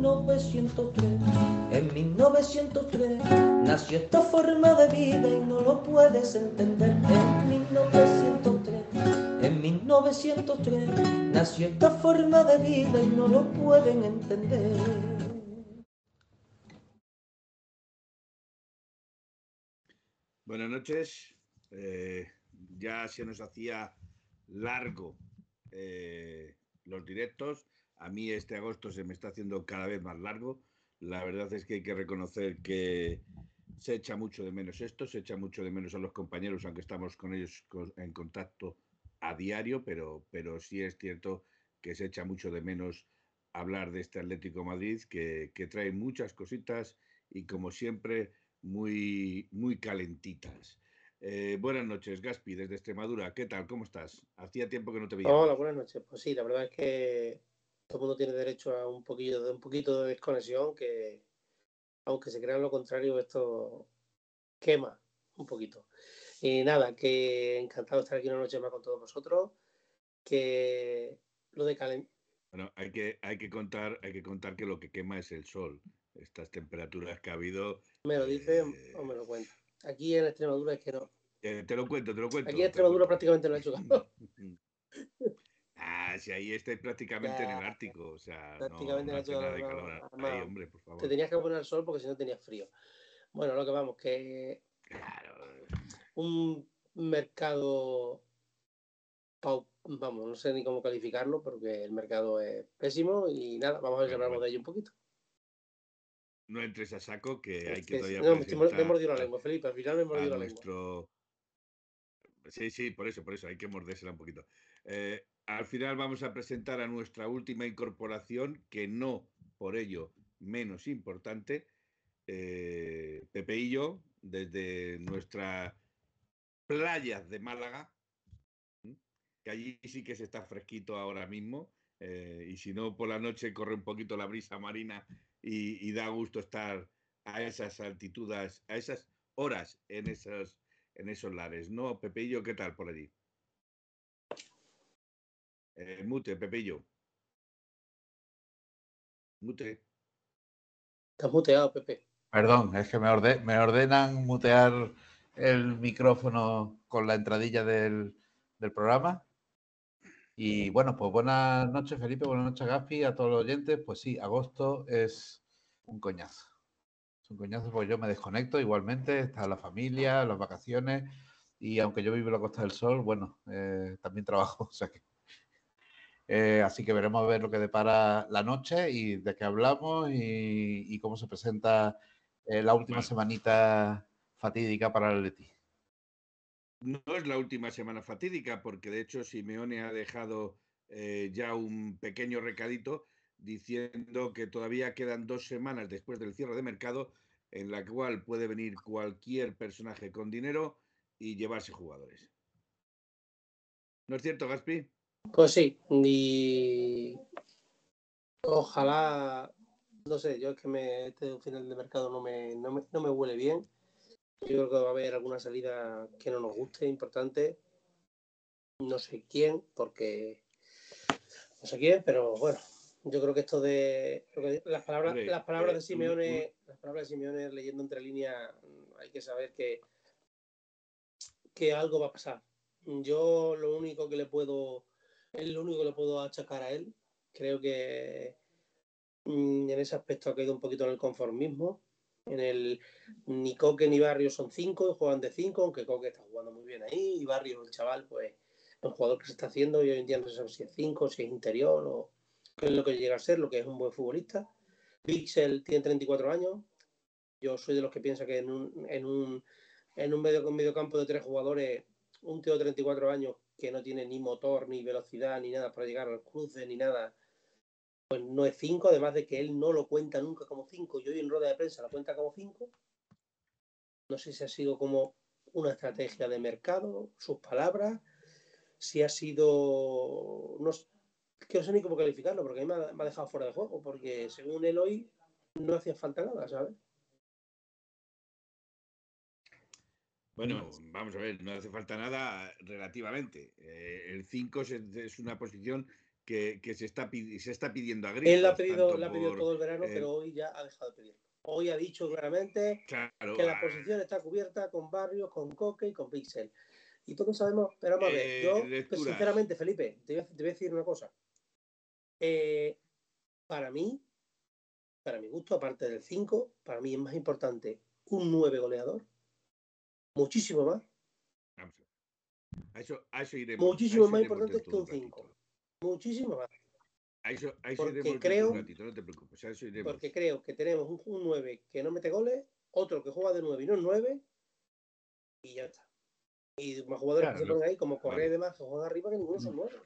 1903. En 1903 nació esta forma de vida y no lo puedes entender. En 1903, en 1903 nació esta forma de vida y no lo pueden entender. Buenas noches. Eh, ya se nos hacía largo eh, los directos. A mí este agosto se me está haciendo cada vez más largo. La verdad es que hay que reconocer que se echa mucho de menos esto, se echa mucho de menos a los compañeros, aunque estamos con ellos en contacto a diario, pero, pero sí es cierto que se echa mucho de menos hablar de este Atlético Madrid, que, que trae muchas cositas y como siempre muy, muy calentitas. Eh, buenas noches, Gaspi, desde Extremadura. ¿Qué tal? ¿Cómo estás? Hacía tiempo que no te veía. Hola, buenas noches. Pues sí, la verdad es que todo el mundo tiene derecho a un poquillo de un poquito de desconexión que, aunque se crea lo contrario, esto quema un poquito. Y nada, que encantado de estar aquí una noche más con todos vosotros. Que lo de calent... Bueno, hay que, hay que contar, hay que contar que lo que quema es el sol. Estas temperaturas que ha habido. ¿Me lo dice eh... o me lo cuenta? Aquí en Extremadura es que no. Eh, te lo cuento, te lo cuento. Aquí en Extremadura prácticamente no ha hecho calor. si ahí estáis prácticamente ya, en el Ártico. O sea, prácticamente no, no hace nada de calor. Hombre, por favor. Te tenías que poner al sol porque si no tenías frío. Bueno, lo que vamos, que. Claro. Un mercado. Vamos, no sé ni cómo calificarlo porque el mercado es pésimo y nada, vamos a ver si hablamos de ello un poquito no entres a saco que hay que todavía no, me he mordido la lengua, Felipe, al final me he mordido la nuestro... lengua. Sí, sí, por eso, por eso, hay que mordérsela un poquito. Eh, al final vamos a presentar a nuestra última incorporación, que no por ello menos importante, eh, Pepe y yo, desde nuestra playa de Málaga, que allí sí que se está fresquito ahora mismo, eh, y si no, por la noche corre un poquito la brisa marina y, y, da gusto estar a esas altitudes, a esas horas en esos, en esos lares. ¿No, Pepillo? ¿Qué tal por allí? Eh, mute, Pepillo. Mute. Estás muteado, Pepe. Perdón, es que me, orde me ordenan mutear el micrófono con la entradilla del, del programa. Y bueno, pues buenas noches, Felipe, buenas noches, Gaspi, a todos los oyentes. Pues sí, agosto es un coñazo. Es un coñazo porque yo me desconecto igualmente, está la familia, las vacaciones, y aunque yo vivo en la Costa del Sol, bueno, eh, también trabajo, o sea que. Eh, así que veremos a ver lo que depara la noche y de qué hablamos y, y cómo se presenta eh, la última bueno. semanita fatídica para el Leti. No es la última semana fatídica, porque de hecho Simeone ha dejado eh, ya un pequeño recadito diciendo que todavía quedan dos semanas después del cierre de mercado en la cual puede venir cualquier personaje con dinero y llevarse jugadores. ¿No es cierto, Gaspi? Pues sí, y ojalá, no sé, yo es que me, este final de mercado no me, no me, no me huele bien. Yo creo que va a haber alguna salida que no nos guste, importante. No sé quién, porque no sé quién, pero bueno, yo creo que esto de las palabras, las palabras eh, de Simeone, las palabras de Simeone leyendo entre líneas, hay que saber que que algo va a pasar. Yo lo único que le puedo, es lo único que le puedo achacar a él. Creo que mm, en ese aspecto ha caído un poquito en el conformismo. En el ni Coque ni Barrio son cinco, juegan de cinco, aunque Coque está jugando muy bien ahí, y Barrio, el chaval, pues es un jugador que se está haciendo y hoy en día no sé si es cinco, si es interior o qué es lo que llega a ser, lo que es un buen futbolista. Pixel tiene 34 años. Yo soy de los que piensa que en un, en un, en un medio, medio campo de tres jugadores, un tío de 34 años que no tiene ni motor, ni velocidad, ni nada para llegar al cruce, ni nada, pues no es 5, además de que él no lo cuenta nunca como 5 y hoy en rueda de prensa lo cuenta como 5. No sé si ha sido como una estrategia de mercado, sus palabras, si ha sido. No, que no sé ni cómo calificarlo, porque a mí me ha, me ha dejado fuera de juego, porque según él hoy no hacía falta nada, ¿sabes? Bueno, vamos a ver, no hace falta nada relativamente. Eh, el 5 es, es una posición que, que se, está, pidi- se está pidiendo a gritos. Él la ha pedido, la ha pedido por- todo el verano, eh, pero hoy ya ha dejado de pedirlo. Hoy ha dicho claramente Claro, que la ah, posición está cubierta con Barrios, con Coque y con Pixel. Y todos sabemos, pero vamos a ver, Eh, yo, pues, sinceramente, Felipe, te voy, a, te voy a decir una cosa. Para mí, para mi gusto, aparte del 5, para mí es más importante un 9 goleador, muchísimo más, a eso, a eso iremos. Muchísimo a eso más importante que un ratito. cinco. muchísimo más. A eso, a eso Porque creo- un ratito, no te preocupes. A eso iremos. Porque creo que tenemos un, un 9 que no mete goles, otro que juega de 9 y no es 9, y ya está. Y más jugadores Claro, que se ponen ahí, como Correa vale. y demás, que juegan arriba, que ninguno son 9.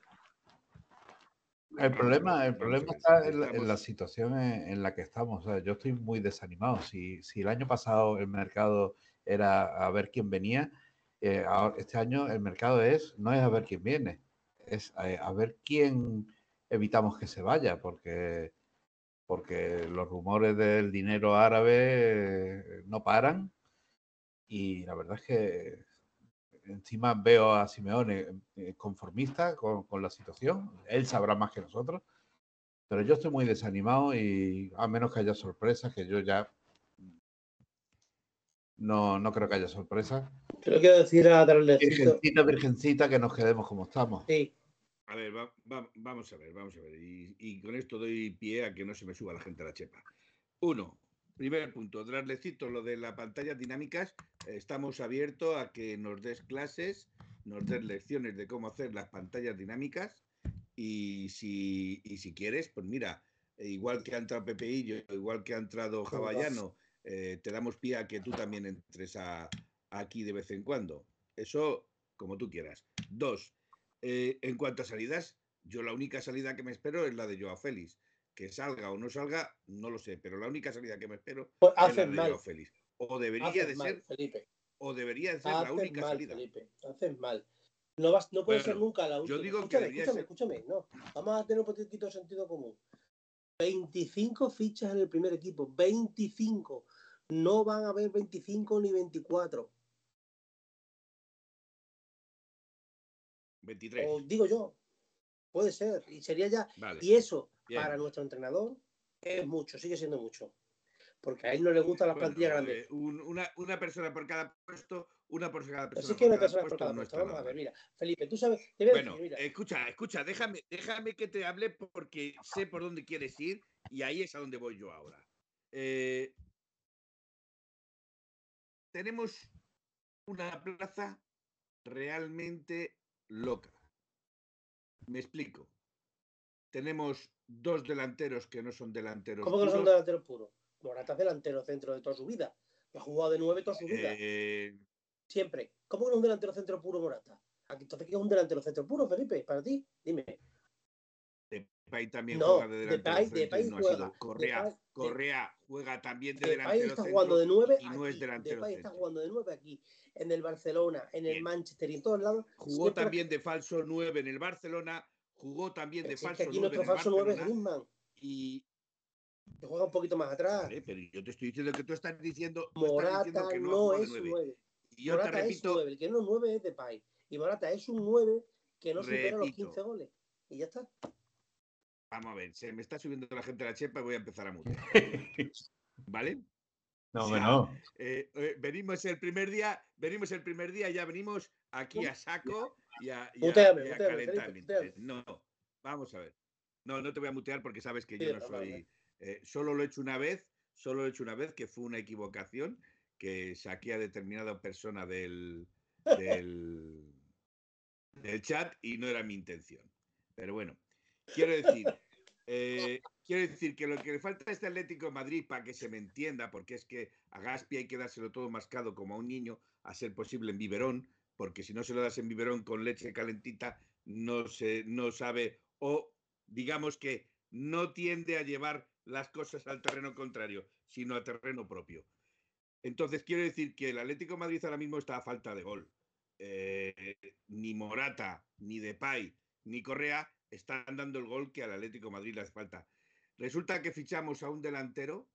El problema, el problema está en la, en estamos- la situación en, en la que estamos. O sea, yo estoy muy desanimado. Si, si el año pasado el mercado era a ver quién venía, eh, ahora- este año el mercado es no es a ver quién viene, es a, a ver quién evitamos que se vaya, porque, porque los rumores del dinero árabe eh, no paran y la verdad es que encima veo a Simeone eh, conformista con, con la situación. Él sabrá más que nosotros. Pero yo estoy muy desanimado y a menos que haya sorpresas, que yo ya no, no creo que haya sorpresas. Pero quiero decir a darle Virgencita, virgencita, que nos quedemos como estamos. Sí, A ver, va- va- vamos a ver, vamos a ver. Y, y con esto doy pie a que no se me suba la gente a la chepa. Uno, primer punto, Draslecito, lo de las pantallas dinámicas, eh, estamos abiertos a que nos des clases, nos des lecciones de cómo hacer las pantallas dinámicas. Y si, y si quieres, pues mira, igual que ha entrado Pepeillo, igual que ha entrado Javallano, eh, te damos pie a que tú también entres a- aquí de vez en cuando. Eso, como tú quieras. Dos, eh, en cuanto a salidas, yo la única salida que me espero es la de Joao Félix. Que salga o no salga, no lo sé, pero la única salida que me espero pues es la de mal. Joao Félix. O debería Haces de mal, ser, Felipe. o debería de ser la única mal, salida. Felipe. Haces mal. No, vas, no puede Bueno, ser nunca la última. digo que escúchame, escúchame, ser- escúchame. No, vamos a tener un poquito de sentido común. 25 fichas en el primer equipo. 25. No van a haber 25 ni 24. 23. O digo yo. Puede ser. Y sería ya. Vale. Y eso, Bien. para nuestro entrenador, es mucho, sigue siendo mucho. Porque a él no le gustan las Bueno, plantillas grandes. eh, un- una, una persona por cada puesto, una por cada persona. Así que una persona por cada puesto. Vamos a ver, mira. Felipe, tú sabes. Te voy a Bueno, decir, mira. escucha, escucha, déjame, déjame que te hable porque sé por dónde quieres ir y ahí es a donde voy yo ahora. Eh, tenemos una plaza realmente loca. Me explico. Tenemos dos delanteros que no son delanteros. ¿Cómo que no son delanteros puros? Morata es delantero centro de toda su vida. Ha jugado de nueve toda su vida. Eh, Siempre. ¿Cómo que no es un delantero centro puro Morata? Aquí, Entonces, ¿qué es un delantero centro puro, Felipe? Para ti, dime. Depay también No, juega de delantero Depay- centro Depay no juega. Correa, Depay- Correa juega también de Depay delantero está centro jugando de nueve y no es delantero Depay está centro. jugando de nueve aquí, en el Barcelona, en el. Manchester y en todos lados. Jugó Siempre- también de falso 9 en el Barcelona, jugó también de es falso que aquí 9 en nuestro el falso nueve es Barcelona Griezmann, y que juega un poquito más atrás. vale, pero yo te estoy diciendo que tú estás diciendo, tú estás Morata diciendo que no, es nueve. nueve. Y yo Morata te es repito, nueve. El que no es nueve es Depay. Y Morata es un nueve que no supera los Repito. 15 goles. Y ya está. vamos a ver, se me está subiendo la gente a la chepa y voy a empezar a mutear. ¿Vale? No, O sea, no. Eh, eh, venimos el primer día, venimos el primer día, ya venimos aquí a saco y a, y a- Muteame, y a muteame, calentar. muteame. No, vamos a ver. No, no te voy a mutear porque sabes que Sí, yo no soy. eh, solo lo he hecho una vez, solo lo he hecho una vez, que fue una equivocación, que saqué a determinada persona del, del, del chat y no era mi intención. Pero bueno, quiero decir, eh, quiero decir que lo que le falta a este Atlético de Madrid, para que se me entienda, porque es que a Gaspi hay que dárselo todo mascado como a un niño, a ser posible en biberón, porque si no se lo das en biberón con leche calentita, no, se, no sabe, o digamos que no tiende a llevar las cosas al terreno contrario, sino a terreno propio. Entonces, quiero decir que el Atlético de Madrid ahora mismo está a falta de gol. Eh, ni Morata, ni Depay, ni Correa están dando el gol que al Atlético de Madrid le hace falta. Resulta que fichamos a un delantero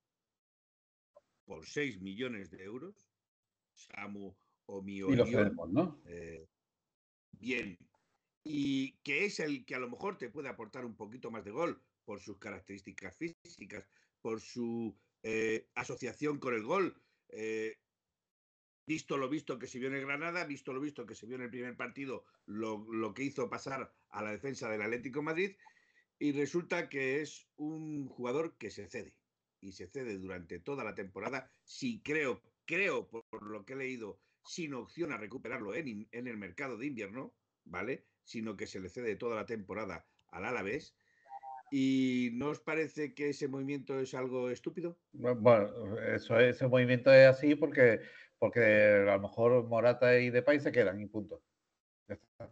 por 6 millones de euros, Samu o Mio. Y lo ¿no? Eh, bien. Y que es el que a lo mejor te puede aportar un poquito más de gol por sus características físicas, por su eh, asociación con el gol. Eh, visto lo visto que se vio en el Granada, visto lo visto que se vio en el primer partido, lo, que hizo pasar a la defensa del Atlético Madrid, y resulta que es un jugador que se cede, y se cede durante toda la temporada, si creo, creo por lo que he leído, sin opción a recuperarlo en, en el mercado de invierno, ¿vale? Sino que se le cede toda la temporada al Alavés. ¿Y no os parece que ese movimiento es algo estúpido? Bueno, eso, ese movimiento es así porque, porque a lo mejor Morata y Depay se quedan y punto. Ya está.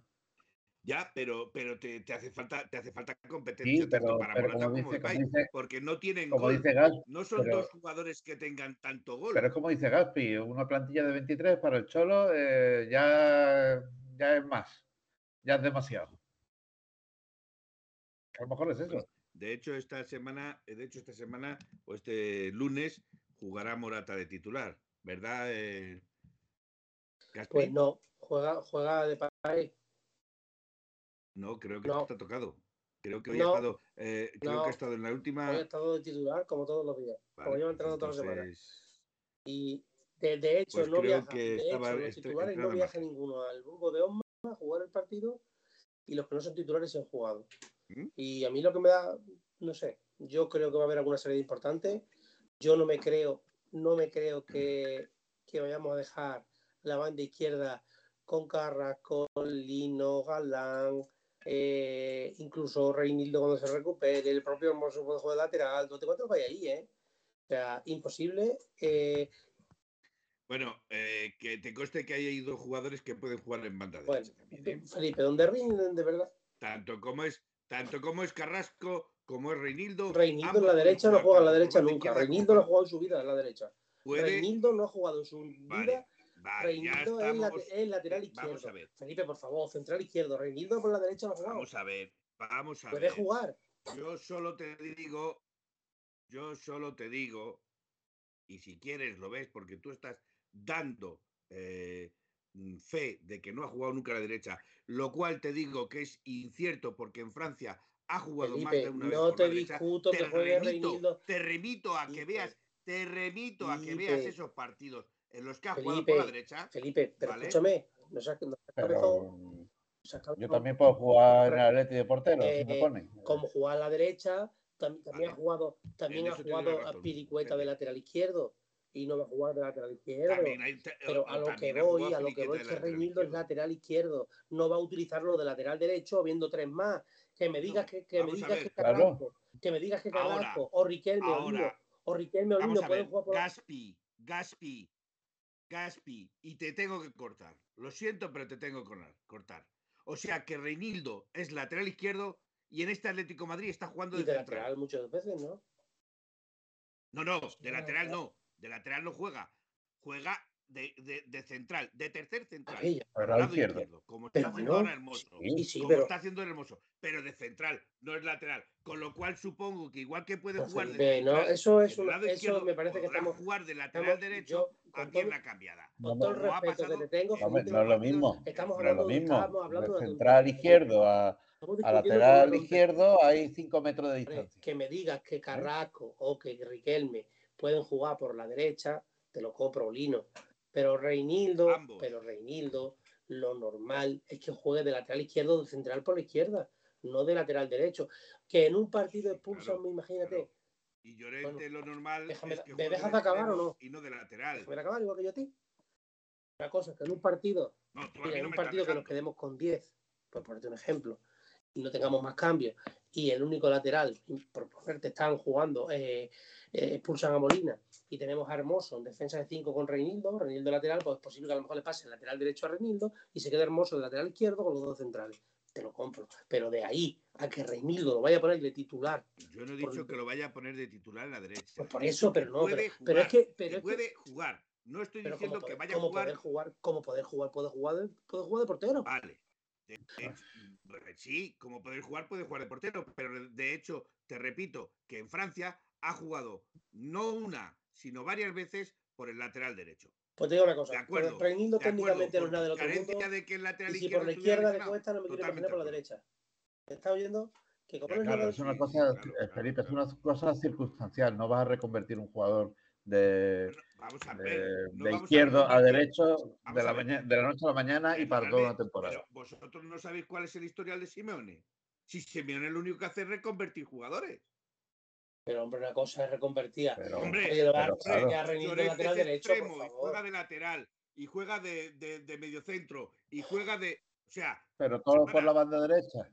Ya, pero, pero te, te, hace falta, te hace falta competencia Sí, pero, para pero Morata como dice, como Depay, dice, porque no tienen como gol. dice No son pero- dos jugadores que tengan tanto gol. pero es como dice Gaspi, una plantilla de 23 para el Cholo eh, ya, ya es más, ya es demasiado. A lo mejor es eso. De hecho, esta semana, de hecho, esta semana o este lunes jugará Morata de titular, ¿verdad? Eh? Pues no, juega, juega de Depay. No, creo que No. está tocado. Creo que hoy No. ha estado, eh, creo No. que ha estado en la última. Hoy ha estado de titular como todos los días. como Vale, lleva entrando toda la semana. entonces, Y de, de hecho, Pues no viaja. que de estaba hecho, los este- titulares no viaja ninguno al Burgo de Osma a jugar el partido y los que no son titulares se han jugado. ¿Mm? Y a mí lo que me da, no sé, yo creo que va a haber alguna salida importante. Yo no me creo, no me creo que, que vayamos a dejar la banda izquierda con Carrasco, Lino, Galán, eh, incluso Reinildo cuando se recupere, el propio Hermoso puede jugar de lateral, no te cuento vaya ahí, ¿eh? O sea, imposible. Eh, Bueno, eh, que te conste que hay dos jugadores que pueden jugar en banda Bueno, derecha también. Felipe, donde rinden de verdad. Tanto como es, tanto como es Carrasco, como es Reinildo. Reinildo en la derecha no juega en la derecha nunca. Reinildo no ha jugado en su vida en la derecha. puede- Reinildo no ha jugado en su Vale, vida. vale, Reinildo es, lateral eh, Vamos izquierdo. a ver, Felipe, por favor, central izquierdo. Reinildo por la derecha no ha jugado. vamos a ver, vamos a Puede ver. jugar. Yo solo te digo, yo solo te digo, y si quieres lo ves, porque tú estás dando eh, fe de que no ha jugado nunca a la derecha, lo cual te digo que es incierto porque en Francia ha jugado más de una vez no por te discuto Te que juegue remito, Reinildo. te remito a que Felipe, veas, te remito a que Felipe. veas esos partidos en los que ha jugado por Felipe, la derecha. Felipe, pero Vale. escúchame. Pero yo también puedo jugar en el Atleti de portero, si me Eh, ponen. como jugar a la derecha, tam- también Vale. ha jugado, también ha jugado razón, a Piricueta de lateral izquierdo y no va a jugar de lateral izquierdo. Hay- Pero a lo que voy, a lo que voy de es que lateral Reinildo es lateral izquierdo, no va a utilizarlo de lateral derecho viendo tres más. Que me digas que, que me digas que Claro. Carrasco, que me digas que Carrasco o Riquelme o Lino, Ahora, o Riquelme o Vamos Lino a pueden jugar por Gaspi, Gaspi, Gaspi, y te tengo que cortar. Lo siento, pero te tengo que cortar-. O sea que Reinildo es lateral izquierdo y en este Atlético de Madrid está jugando y de de central. lateral muchas veces, ¿no? No, no, de lateral no. De lateral no juega. Juega de, de- de central, de tercer central. Ay, lado izquierdo. izquierdo, como Pero está haciendo ahora Hermoso. sí, sí, como pero está haciendo el Hermoso. Pero de central, no es lateral. Con lo cual supongo que igual que puede jugar de Felipe, no, central, eso es en el una- lado eso izquierdo, me parece que estamos jugar de lateral estamos- derecho yo, a todo- pierna cambiada. con todo el ha respeto que te tengo, en No, es lo mismo. estamos es lo hablando, mismo. estamos hablando De central izquierdo a, a lateral izquierdo hay 5 metros de distancia. que me digas que Carrasco o que Riquelme pueden jugar por la derecha, te lo compro, Lino. Pero Reinildo, Ambos. pero Reinildo, lo normal es que juegue de lateral izquierdo o de central por la izquierda, no de lateral derecho. Que en un partido expulsan, Claro, imagínate, claro. Y Llorente lo normal déjame- es que ¿me dejas de acabar o no? y no de lateral. déjame acabar igual que yo a ti. La cosa que en un partido, No, mira, en no un me partido que nos quedemos con 10, por ponerte un ejemplo, y no tengamos más cambios, y el único lateral, por ponerte, están jugando, eh, eh, expulsan a Molina, y tenemos a Hermoso en defensa de 5 con Reinildo, Reinildo lateral, pues es posible que a lo mejor le pase el lateral derecho a Reinildo, y se quede Hermoso el lateral izquierdo con los dos centrales. te lo compro. Pero de ahí a que Reinildo lo vaya a poner de titular. Yo no he dicho que lo vaya a poner de titular en la derecha. Pues por eso, pero no. Puede Pero, pero es que. Pero que es que- puede jugar. No estoy pero diciendo que vaya a jugar. poder jugar, como poder jugar, puede jugar de, puede jugar de portero. Vale. De- de- sí, como poder jugar, puede jugar de portero, pero de hecho, te repito, que en Francia ha jugado no una, sino varias veces por el lateral derecho. Pues te digo una cosa. De acuerdo, pero Reinildo De acuerdo, técnicamente no es nada del otro mundo. de que el lateral Y si por la izquierda le cuesta, no me quiero imaginar por la derecha. ¿Me estás oyendo? Que como Ya, no es Claro, es una cosa, claro, claro, Felipe, es una cosa circunstancial. No vas a reconvertir un jugador de, vamos a de- ver. no de vamos izquierdo a reconvertir- derecho de a la, ver. maña- de la noche a la mañana y para toda una temporada. Pero vosotros no sabéis cuál es el historial de Simeone. Si Simeone lo único que hace es reconvertir jugadores. Pero hombre, una cosa es reconvertida. Pero, Hombre, Oye, pero claro. Llorente lateral es derecho, por extremo y juega de lateral y juega de, de, de mediocentro y juega de. O sea, pero todo por la banda derecha.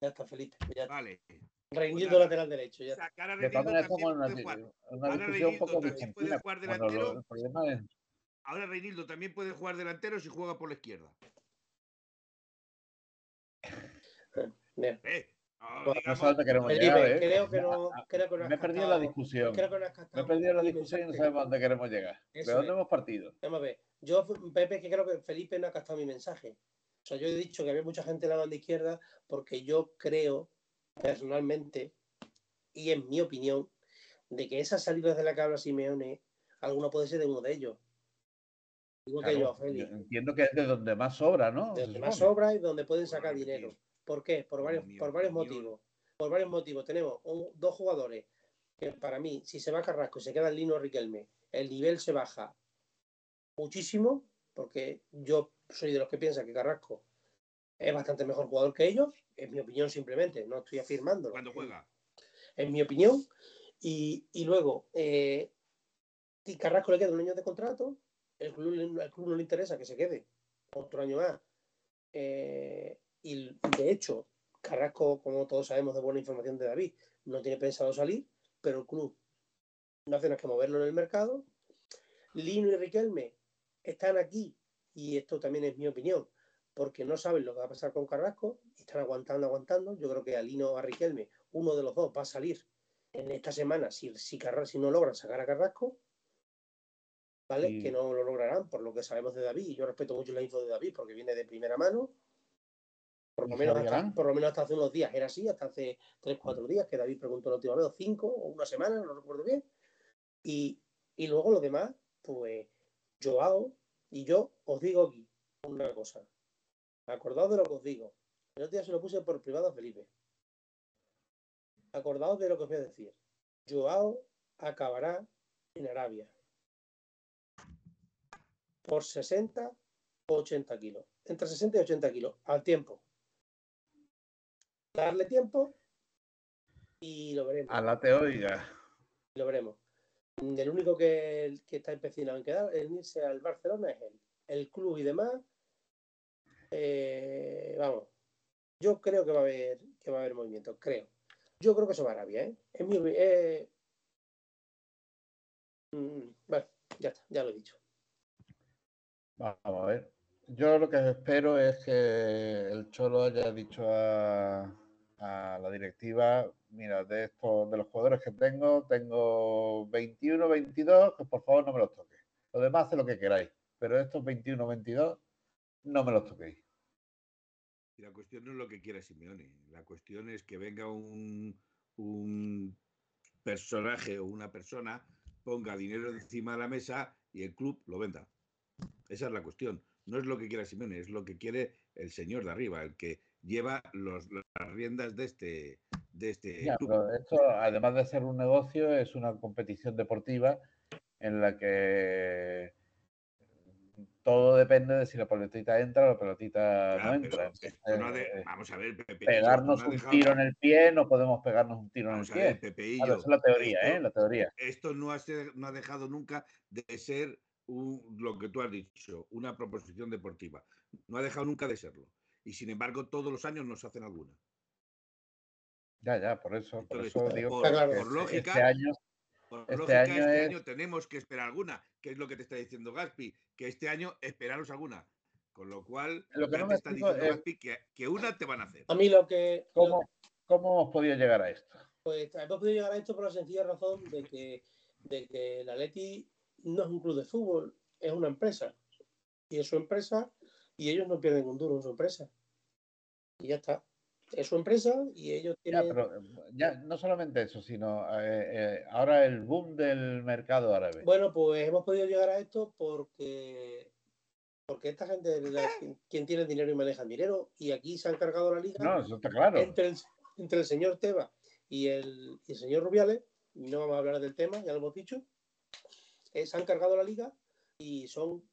Ya está, Felipe. Ya está. vale. Reinildo nada. lateral derecho. Ya. Sacar a De también una, puede jugar. en una Ahora discusión un poco Reinildo también puede jugar delantero. es Ahora Reinildo también puede jugar delantero si juega por la izquierda. Bien. Eh, no, No digamos- dónde queremos Felipe, llegar, ¿eh? creo que no, creo que no has Me he perdido la captado- discusión. Creo que no has Me he perdido la discusión y no sabemos dónde queremos llegar. Eso ¿De dónde es. hemos partido? Vamos a ver. Yo, Pepe, que creo que Felipe no ha captado mi mensaje. O sea, yo he dicho que había mucha gente en la banda izquierda porque yo creo, personalmente, y en mi opinión, de que esas salidas de la que habla Simeone, alguna puede ser de uno de ellos. Digo que yo, Félix. yo entiendo que es de donde más sobra, ¿no? de donde más sobra y donde pueden sacar dinero. ¿Por qué? Por varios, por varios opinión. motivos. Por varios motivos. Tenemos un- dos jugadores que para mí, si se va Carrasco y se queda el Lino Riquelme, el nivel se baja muchísimo, porque yo soy de los que piensan que Carrasco es bastante mejor jugador que ellos, es mi opinión simplemente, no estoy afirmando. Cuando juega. En mi opinión. Y, y luego, eh, si Carrasco le queda un año de contrato, el club, al club no le interesa que se quede otro año más. Eh, y de hecho, Carrasco, como todos sabemos de buena información de David, no tiene pensado salir, pero el club no hace nada que moverlo en el mercado. Lino y Riquelme están aquí, y esto también es mi opinión, porque no saben lo que va a pasar con Carrasco, están aguantando, aguantando. Yo creo que a Lino o a Riquelme, uno de los dos va a salir en esta semana si, si, Carra- si no logran sacar a Carrasco, ¿vale? Y- Que no lo lograrán, por lo que sabemos de David, y yo respeto mucho la info de David porque viene de primera mano. Por lo, ¿Y menos hasta, por lo menos hasta hace unos días era así, hasta hace 3, 4 días, que David preguntó la última vez, o 5 o una semana, no recuerdo bien. Y, y luego lo demás, pues Joao y yo os digo aquí una cosa. Acordaos de lo que os digo. El otro día se lo puse por privado a Felipe. Acordaos de lo que os voy a decir. Joao acabará en Arabia por 60 o 80 kilos. Entre 60 y 80 kilos al tiempo. Darle tiempo y lo veremos. A la te oiga. Lo veremos. El único que, que está empecinado en quedar en irse al Barcelona es él. El club y demás. Eh, vamos. Yo creo que va a haber que va a haber movimiento. Creo. Yo creo que eso va a Arabia, ¿eh? Es mi, eh, mm, bueno, ya está, ya lo he dicho. Vamos a ver. Yo lo que espero es que el Cholo haya dicho a, la directiva, mira, de estos, de los jugadores que tengo, tengo 21, 22, que por favor no me los toquéis. Lo demás haced lo que queráis, pero estos 21, 22, no me los toquéis. Y la cuestión no es lo que quiera Simeone. La cuestión es que venga un, un personaje o una persona, ponga dinero encima de la mesa y el club lo venda. Esa es la cuestión. No es lo que quiera Simeone, es lo que quiere el señor de arriba, el que lleva los, las riendas de este, de este Ya, club. pero esto, además de ser un negocio, es una competición deportiva en la que todo depende de si la pelotita entra o la pelotita Ya, no entra. no de- vamos a ver, Pepe. pegarnos no un dejado- tiro en el pie, no podemos pegarnos un tiro en el ver, pie. Pepeillo, Claro, esa es la teoría, esto- ¿eh? La teoría. esto no ha, ser- no ha dejado nunca de ser un- lo que tú has dicho, una proposición deportiva. No ha dejado nunca de serlo. Y sin embargo, todos los años nos hacen alguna. Ya, ya, por eso, por eso digo por- que por lógica, este año, Por Este lógica, año este es- año tenemos que esperar alguna, que es lo que te está diciendo Gaspi, que este año esperaros alguna. Con lo cual, Lo que ya no te me está diciendo es- Gaspi que, que una te van a hacer. A mí lo que. ¿Cómo, ¿Cómo hemos podido llegar a esto? Pues hemos podido llegar a esto por la sencilla razón de que, de que el Atleti no es un club de fútbol, es una empresa. Y es su empresa y ellos no pierden un duro en su empresa. Y ya está. Es su empresa y ellos Ya, tienen. pero eh, ya no solamente eso, sino eh, eh, ahora el boom del mercado árabe. Bueno, pues hemos podido llegar a esto porque porque esta gente es quien tiene dinero y maneja el dinero y aquí se ha encargado la liga No, eso está claro. entre, el, entre el señor Teba y el, y el señor Rubiales, no vamos a hablar del tema, ya lo hemos dicho, eh, se han cargado la liga y son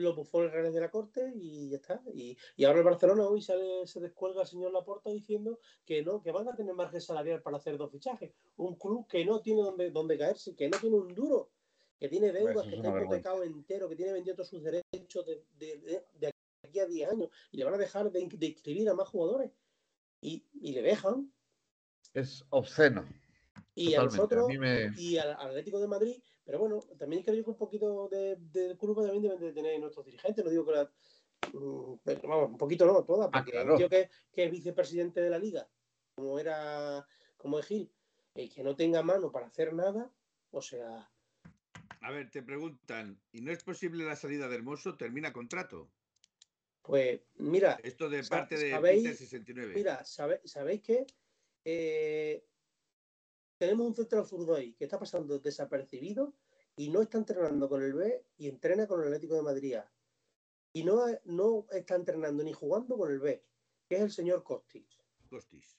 los bufones reales de la corte y ya está. Y, y ahora el Barcelona hoy sale, se descuelga el señor Laporta diciendo que no, que van a tener margen salarial para hacer dos fichajes. Un club que no tiene donde, donde caerse, que no tiene un duro, que tiene deudas, que es está hipotecado entero, que tiene vendido todos sus derechos de, de- de- de aquí a 10 años y le van a dejar de, de inscribir a más jugadores. Y, y le dejan. Es obsceno. Y a totalmente. nosotros, mí me- y al Atlético de Madrid, pero bueno, también creo que un poquito de, de culpa también deben de tener nuestros dirigentes, no digo que la, mm, pero vamos, un poquito no, toda, Ah, porque claro. un tío que, que es vicepresidente de la liga, como era, como es Gil, y que no tenga mano para hacer nada, o sea, A ver, te preguntan, ¿y no es posible la salida de Hermoso? Termina contrato. pues mira, Esto de parte de. Peter 69. mira, sabe- ¿sabéis qué? Eh, tenemos un central zurdo ahí que está pasando desapercibido y no está entrenando con el B y entrena con el Atlético de Madrid. A. Y no, no está entrenando ni jugando con el B, que es el señor Costis. Costis.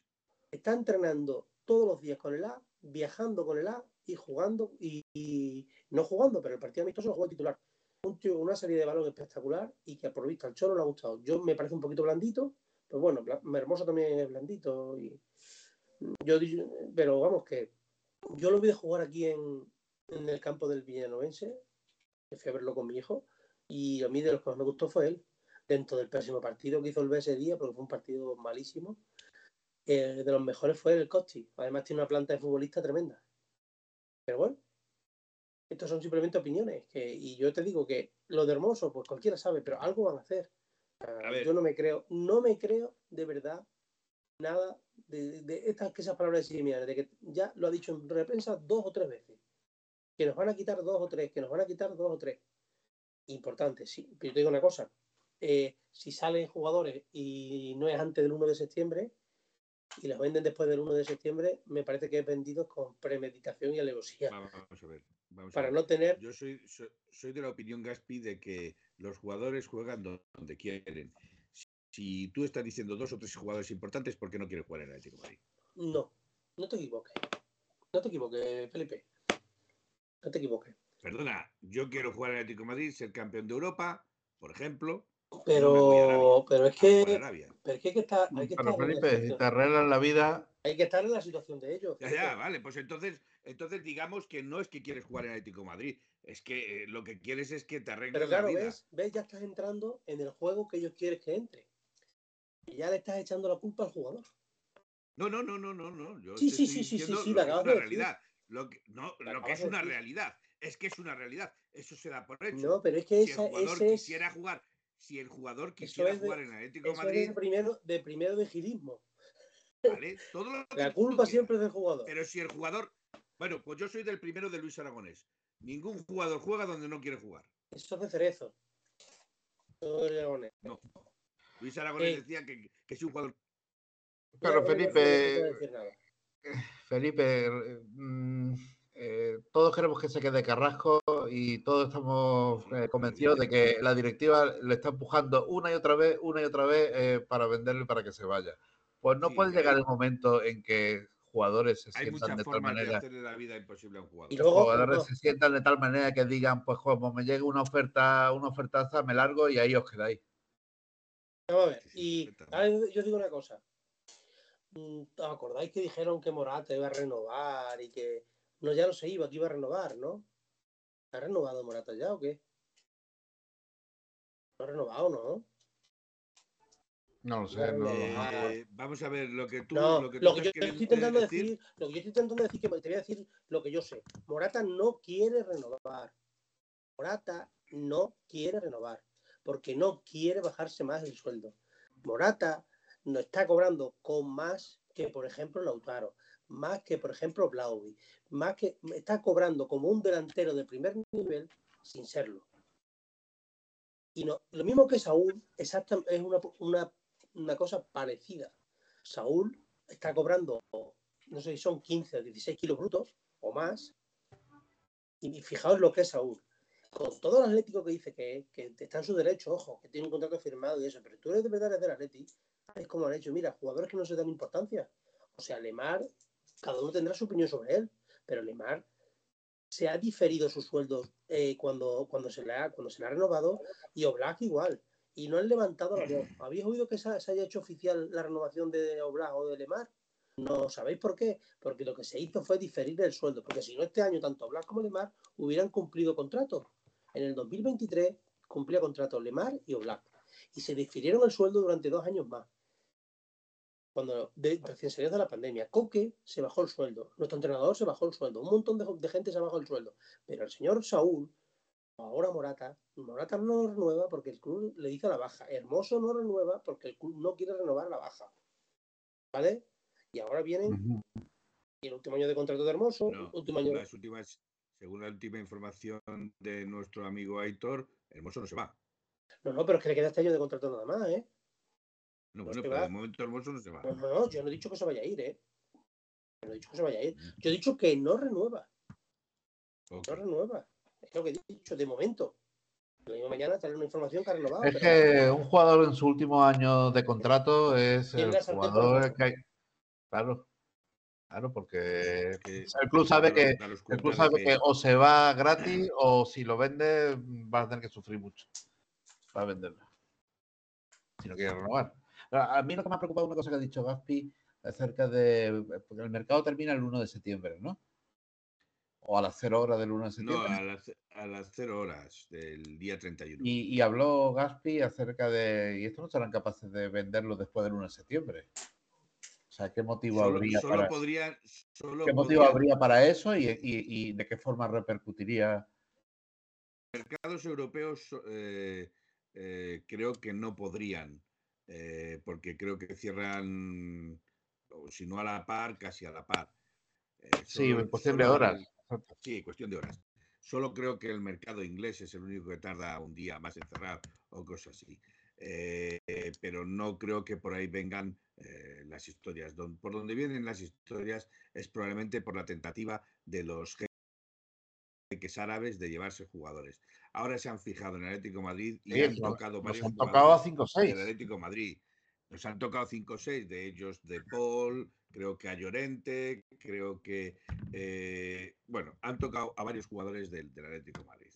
Está entrenando todos los días con el A, viajando con el A y jugando, y, y no jugando, pero el partido amistoso lo juega titular. Un tío una salida de balón espectacular y que por lo visto al Cholo le ha gustado. Yo me parece un poquito blandito, pero bueno, Hermoso también es blandito. Y yo, pero vamos, que yo lo vi de jugar aquí en, en el campo del Villanovense, que fui a verlo con mi hijo, y a mí de los que más me gustó fue él, dentro del pésimo partido que hizo el B ese día, porque fue un partido malísimo. eh, de los mejores fue el Costi. Además tiene una planta de futbolista tremenda. Pero bueno, estos son simplemente opiniones. Que, y yo te digo que lo de Hermoso, pues cualquiera sabe, pero algo van a hacer. Ah, A ver. Yo no me creo, no me creo de verdad nada de, de estas esas palabras similares, de que ya lo ha dicho en reprensa dos o tres veces. Que nos van a quitar dos o tres, que nos van a quitar dos o tres. Importante, sí. Pero yo te digo una cosa. eh, si salen jugadores y no es antes del 1 de septiembre y los venden después del 1 de septiembre, me parece que es vendido con premeditación y alevosía. Vamos a ver. Vamos a Para ver. no tener Yo soy, soy, soy de la opinión, Gaspi, de que los jugadores juegan do- donde quieren. Si, tú estás diciendo dos o tres jugadores importantes, ¿por qué no quieres jugar en el Atlético de Madrid? No, no te equivoques. No te equivoques, Felipe. No te equivoques. Perdona, yo quiero jugar en el Atlético de Madrid, ser campeón de Europa, por ejemplo. Pero, pero es a jugar a que, pero es que hay que estar, hay que Pero estar en la Felipe, si situación- te arreglan la vida, hay que estar en la situación de ellos. Ya, ya, vale, pues entonces, entonces digamos que no es que quieres jugar en el Atlético de Madrid, es que eh, lo que quieres es que te arreglen Pero la claro, vida. ¿ves? ¿ves? Ya estás entrando en el juego que ellos quieren que entre. Y ya le estás echando la culpa al jugador. No, no, no, no, no, no. Yo Sí, sí, sí, sí, sí, sí, es acabas una de decir. realidad. Lo que, no, Lo lo que es una realidad. Es que es una realidad. Eso se da por hecho. No, pero es que si el jugador ese es, quisiera jugar, si el jugador quisiera es de- jugar en Atlético de eso es Madrid, de primero, de primero de gilismo. ¿vale? Todo lo que La culpa siempre es del jugador. Pero si el jugador. Bueno, pues yo soy del primero de Luis Aragonés. Ningún jugador juega donde no quiere jugar. Eso es de cerezo. Es de Leones. No. Luis Aragonés Eh. decía que, que si un jugador. Claro, Felipe. Felipe, eh, mm, eh, todos queremos que se quede Carrasco y todos estamos eh, convencidos de que la directiva le está empujando una y otra vez, una y otra vez eh, para venderle para que se vaya. Pues no Sí, puede llegar el momento en que jugadores se Hay sientan de tal de manera, hacerle la vida imposible a un jugador. Y luego, jugadores no, se sientan de tal manera que digan, pues como me llegue una oferta, una ofertaza, me largo y ahí os quedáis. Vamos a ver. Y ahora yo digo una cosa. Mm, ¿Os acordáis que dijeron que Morata iba a renovar y que no ya no se iba, que iba a renovar, ¿no? ¿Ha renovado Morata ya o qué? No ha renovado, ¿no? No lo sé, no, Eh, no vamos a ver lo que tú. No, lo que tú lo que estás yo estoy intentando decir, lo que yo estoy intentando decir, que te voy a decir lo que yo sé. Morata no quiere renovar. Morata no quiere renovar. Porque no quiere bajarse más el sueldo. Morata no está cobrando con más que, por ejemplo, Lautaro, más que, por ejemplo, Blauvi, más que está cobrando como un delantero de primer nivel sin serlo. Y no, lo mismo que Saúl, exactamente, es una, una cosa parecida. Saúl está cobrando, no sé si son 15 o 16 kilos brutos o más. Y fijaos lo que es Saúl. Con todo el Atlético que dice que, que está en su derecho, ojo, que tiene un contrato firmado y eso, pero tú eres de verdad eres del Atlético, es como han hecho, mira, jugadores que no se dan importancia. O sea, Lemar, cada uno tendrá su opinión sobre él, pero Lemar se ha diferido su sueldo eh, cuando, cuando, se le ha, cuando se le ha renovado y Oblak igual. Y no han levantado la voz. ¿Habéis oído que se, haya hecho oficial la renovación de Oblak o de Lemar? No, ¿sabéis por qué? Porque lo que se hizo fue diferir el sueldo. Porque si no, este año tanto Oblak como Lemar hubieran cumplido contrato. En el 2023 cumplía contrato Lemar y Oblak. Y se difirieron el sueldo durante dos años más cuando de, recién salió de la pandemia. Coque se bajó el sueldo, nuestro entrenador se bajó el sueldo, un montón de, gente se bajó el sueldo. Pero el señor Saúl, ahora Morata, Morata no renueva porque el club le dice la baja. Hermoso no renueva porque el club no quiere renovar la baja. ¿Vale? Y ahora vienen y el último año de contrato de Hermoso, último año... Las últimas, según la última información de nuestro amigo Aitor, Hermoso no se va. No, no, pero es que le queda este año de contrato nada más, ¿eh? No, bueno, pero de momento Hermoso no se va. No, no, yo no he dicho que se vaya a ir, ¿eh? Yo no he dicho que se vaya a ir. Yo he dicho que no renueva. No renueva. Es lo que he dicho, de momento. La misma mañana trae una información que ha renovado. Es que un jugador en su último año de contrato es el jugador que hay. Claro. Claro, porque el club sabe que el club sabe que o se va gratis o si lo vende va a tener que sufrir mucho para venderlo. Si no quiere renovar. A mí lo que me ha preocupado es una cosa que ha dicho Gaspi acerca de. Porque el mercado termina el 1 de septiembre, ¿no? O a las 0 horas del 1 de septiembre. No, a las, a las 0 horas del día 31. Y, y habló Gaspi acerca de. Y esto no serán capaces de venderlo después del 1 de septiembre. O sea, ¿qué motivo habría solo para podría, solo ¿Qué motivo habría para eso y, y, y, de qué forma repercutiría? Mercados europeos eh, eh, creo que no podrían eh, porque creo que cierran, si no a la par, casi a la par. Sí, en cuestión de horas. Sí, cuestión de horas. Solo creo que el mercado inglés es el único que tarda un día más en cerrar o cosas así. Eh, pero no creo que por ahí vengan las historias. por donde vienen las historias es probablemente por la tentativa de los jeques árabes de llevarse jugadores. Ahora se han fijado en el Atlético Madrid y han tocado varios han tocado a 5 o 6. El Atlético Madrid. Nos han tocado 5 o 6, de ellos de Paul, creo que a Llorente, creo que. Eh, bueno, han tocado a varios jugadores del, del Atlético Madrid.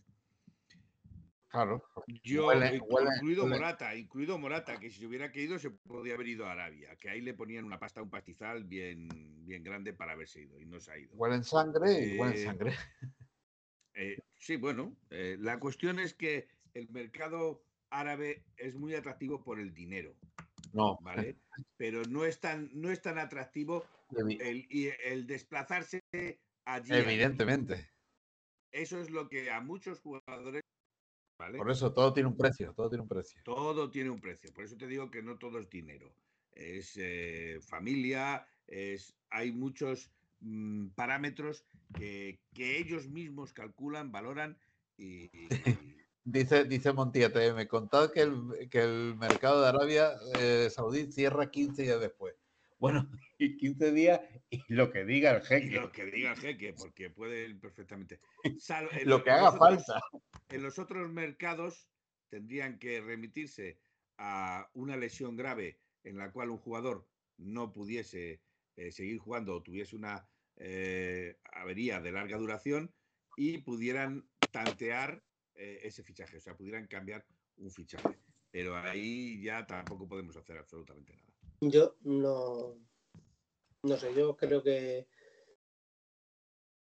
Claro. Yo, incluido Morata, incluido Morata, que si se hubiera querido se podía haber ido a Arabia, que ahí le ponían una pasta, un pastizal bien, bien grande para haberse ido y no se ha ido. Huele en sangre y huele en eh, sangre. Eh, sí, bueno, eh, la cuestión es que el mercado árabe es muy atractivo por el dinero. No. ¿Vale? Pero no es tan, no es tan atractivo el, el desplazarse allí. Evidentemente. Eso es lo que a muchos jugadores. ¿Vale? Por eso todo tiene un precio, todo tiene un precio. Todo tiene un precio. Por eso te digo que no todo es dinero. Es eh, familia, es, hay muchos Mm, parámetros que, ellos mismos calculan, valoran y... dice, dice Montilla me contad que el, que el mercado de Arabia eh, Saudí cierra 15 días después. Bueno, y 15 días y lo que diga el jeque. lo que diga el jeque, porque puede perfectamente. lo que haga falta. En los otros mercados tendrían que remitirse a una lesión grave en la cual un jugador no pudiese eh, seguir jugando o tuviese una eh, avería de larga duración y pudieran tantear eh, ese fichaje, o sea, pudieran cambiar un fichaje. Pero ahí ya tampoco podemos hacer absolutamente nada. Yo no, no sé, yo creo que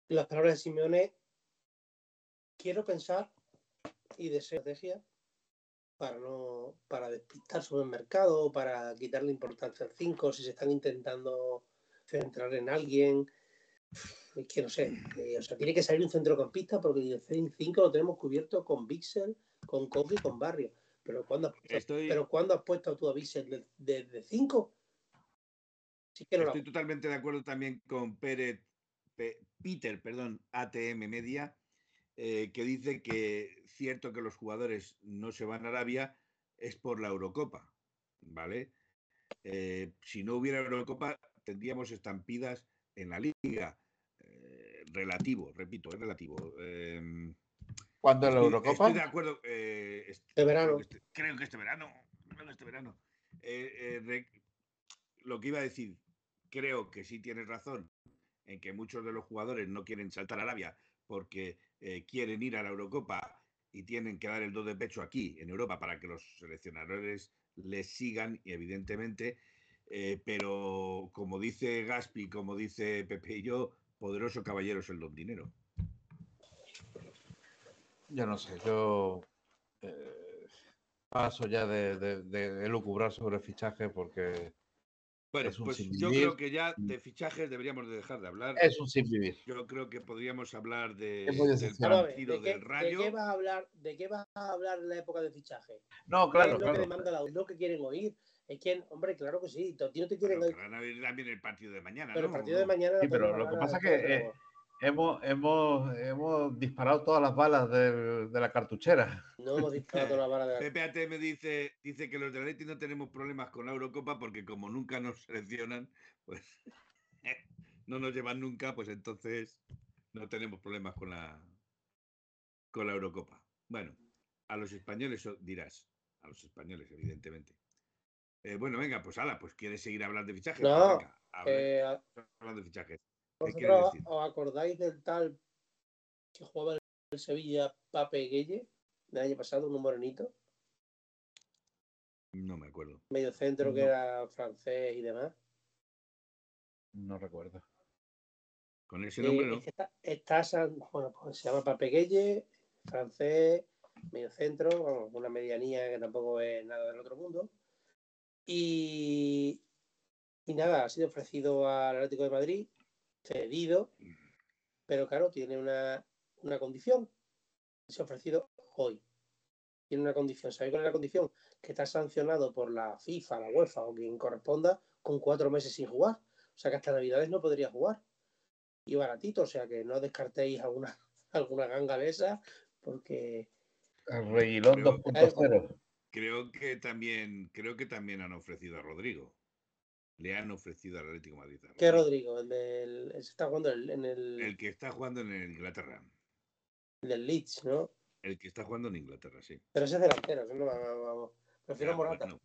las palabras de Simeone quiero pensar y deseo estrategia para no para despistar sobre el mercado, para quitarle importancia al 5 si se están intentando centrar en alguien, es que no sé, eh, o sea, tiene que salir un centrocampista porque el 5 lo tenemos cubierto con Bixel, con y con Barrio. Pero ¿cuándo has puesto, Estoy- pero ¿cuándo has puesto tú a Bissell desde 5? Sí lo Estoy totalmente de acuerdo también con Pérez, Pe- Peter, perdón, ATM Media, eh, que dice que cierto que los jugadores no se van a Arabia es por la Eurocopa, ¿vale? Eh, si no hubiera Eurocopa tendríamos estampidas en la liga. Eh, relativo, repito, es relativo. Eh, ¿Cuándo es la Eurocopa? Estoy de acuerdo. eh, est- De verano. Creo que este, creo que este verano. creo que este verano. Eh, eh, re- lo que iba a decir, creo que sí tienes razón en que muchos de los jugadores no quieren saltar a Arabia porque eh, quieren ir a la Eurocopa y tienen que dar el do de pecho aquí, en Europa, para que los seleccionadores les sigan, y evidentemente. eh, pero como dice Gaspi, como dice Pepe y yo, poderoso caballero es el don dinero. Yo no sé, yo eh, paso ya de, de, de elucubrar sobre fichaje porque Bueno, Es un pues yo creo que ya de fichajes deberíamos de dejar de hablar. es un sin vivir. Yo creo que podríamos hablar de, Es del a partido ¿de qué, del de Rayo. qué vas a hablar, ¿De qué vas a hablar en la época de fichaje? No, ¿Qué claro, es lo que claro. demanda la es lo que quieren oír? Es que, hombre, claro que sí, a no te quieren Pero oír. querrán ver también el partido de mañana, Pero ¿no? el partido de mañana. Sí, pero lo que pasa de que, eh, Hemos, hemos, hemos disparado todas las balas de la cartuchera. No hemos disparado la vara de la... Pepe ATM dice, dice que los de Atleti no tenemos problemas con la Eurocopa porque como nunca nos seleccionan, pues no nos llevan nunca, pues entonces no tenemos problemas con la con la Eurocopa. Bueno, a los españoles dirás, a los españoles, evidentemente. Eh, bueno, venga, pues ala, pues quieres seguir hablando de fichajes. No, Pues venga, Eh, hablando de fichajes. ¿Qué quieres ¿Vosotros os acordáis del tal que jugaba en el Sevilla, Pape Gueye, del año pasado, un morenito, No me acuerdo. medio centro que No. era francés y demás? No recuerdo. Con ese Eh, nombre es que está, está San- bueno, pues se llama Pape Gueye, francés, medio centro, vamos, una medianía que tampoco es nada del otro mundo. Y, y nada, ha sido ofrecido al Atlético de Madrid, cedido, pero claro, tiene una, una condición. Se ha ofrecido hoy. Tiene una condición. ¿Sabéis cuál es la condición? Que está sancionado por la FIFA, la UEFA o quien corresponda con cuatro meses sin jugar. O sea que hasta Navidades no podría jugar. Y baratito, o sea que no descartéis alguna, alguna ganga de esas, porque El Reguilón Creo- 2.0. Creo que también, creo que también han ofrecido a Rodrigo. Le han ofrecido al Atlético de Madrid. a ¿qué Rodrigo. El del. el- está jugando en el, el, que está jugando en el Inglaterra. el del Leeds, ¿no? El que está jugando en Inglaterra, sí. Pero ese es delantero, no. Prefiero Ya, Morata. bueno,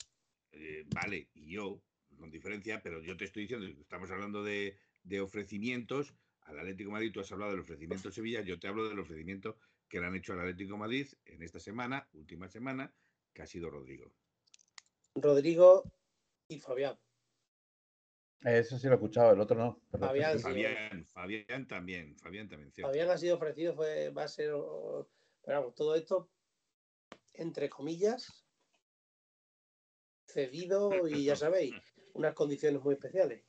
eh, vale, y yo, con diferencia, pero yo te estoy diciendo, estamos hablando de, de ofrecimientos. Al Atlético de Madrid tú has hablado del ofrecimiento de Sevilla, yo te hablo del ofrecimiento que le han hecho al Atlético de Madrid en esta semana, última semana, que ha sido Rodrigo. Rodrigo y Fabián. Ese sí lo he escuchado, el otro no. pero Fabián. Fabián, Fabián también, Fabián también, cierto. Fabián ha sido ofrecido, fue, va a ser. Pero vamos, todo esto, entre comillas, cedido y ya sabéis, unas condiciones muy especiales.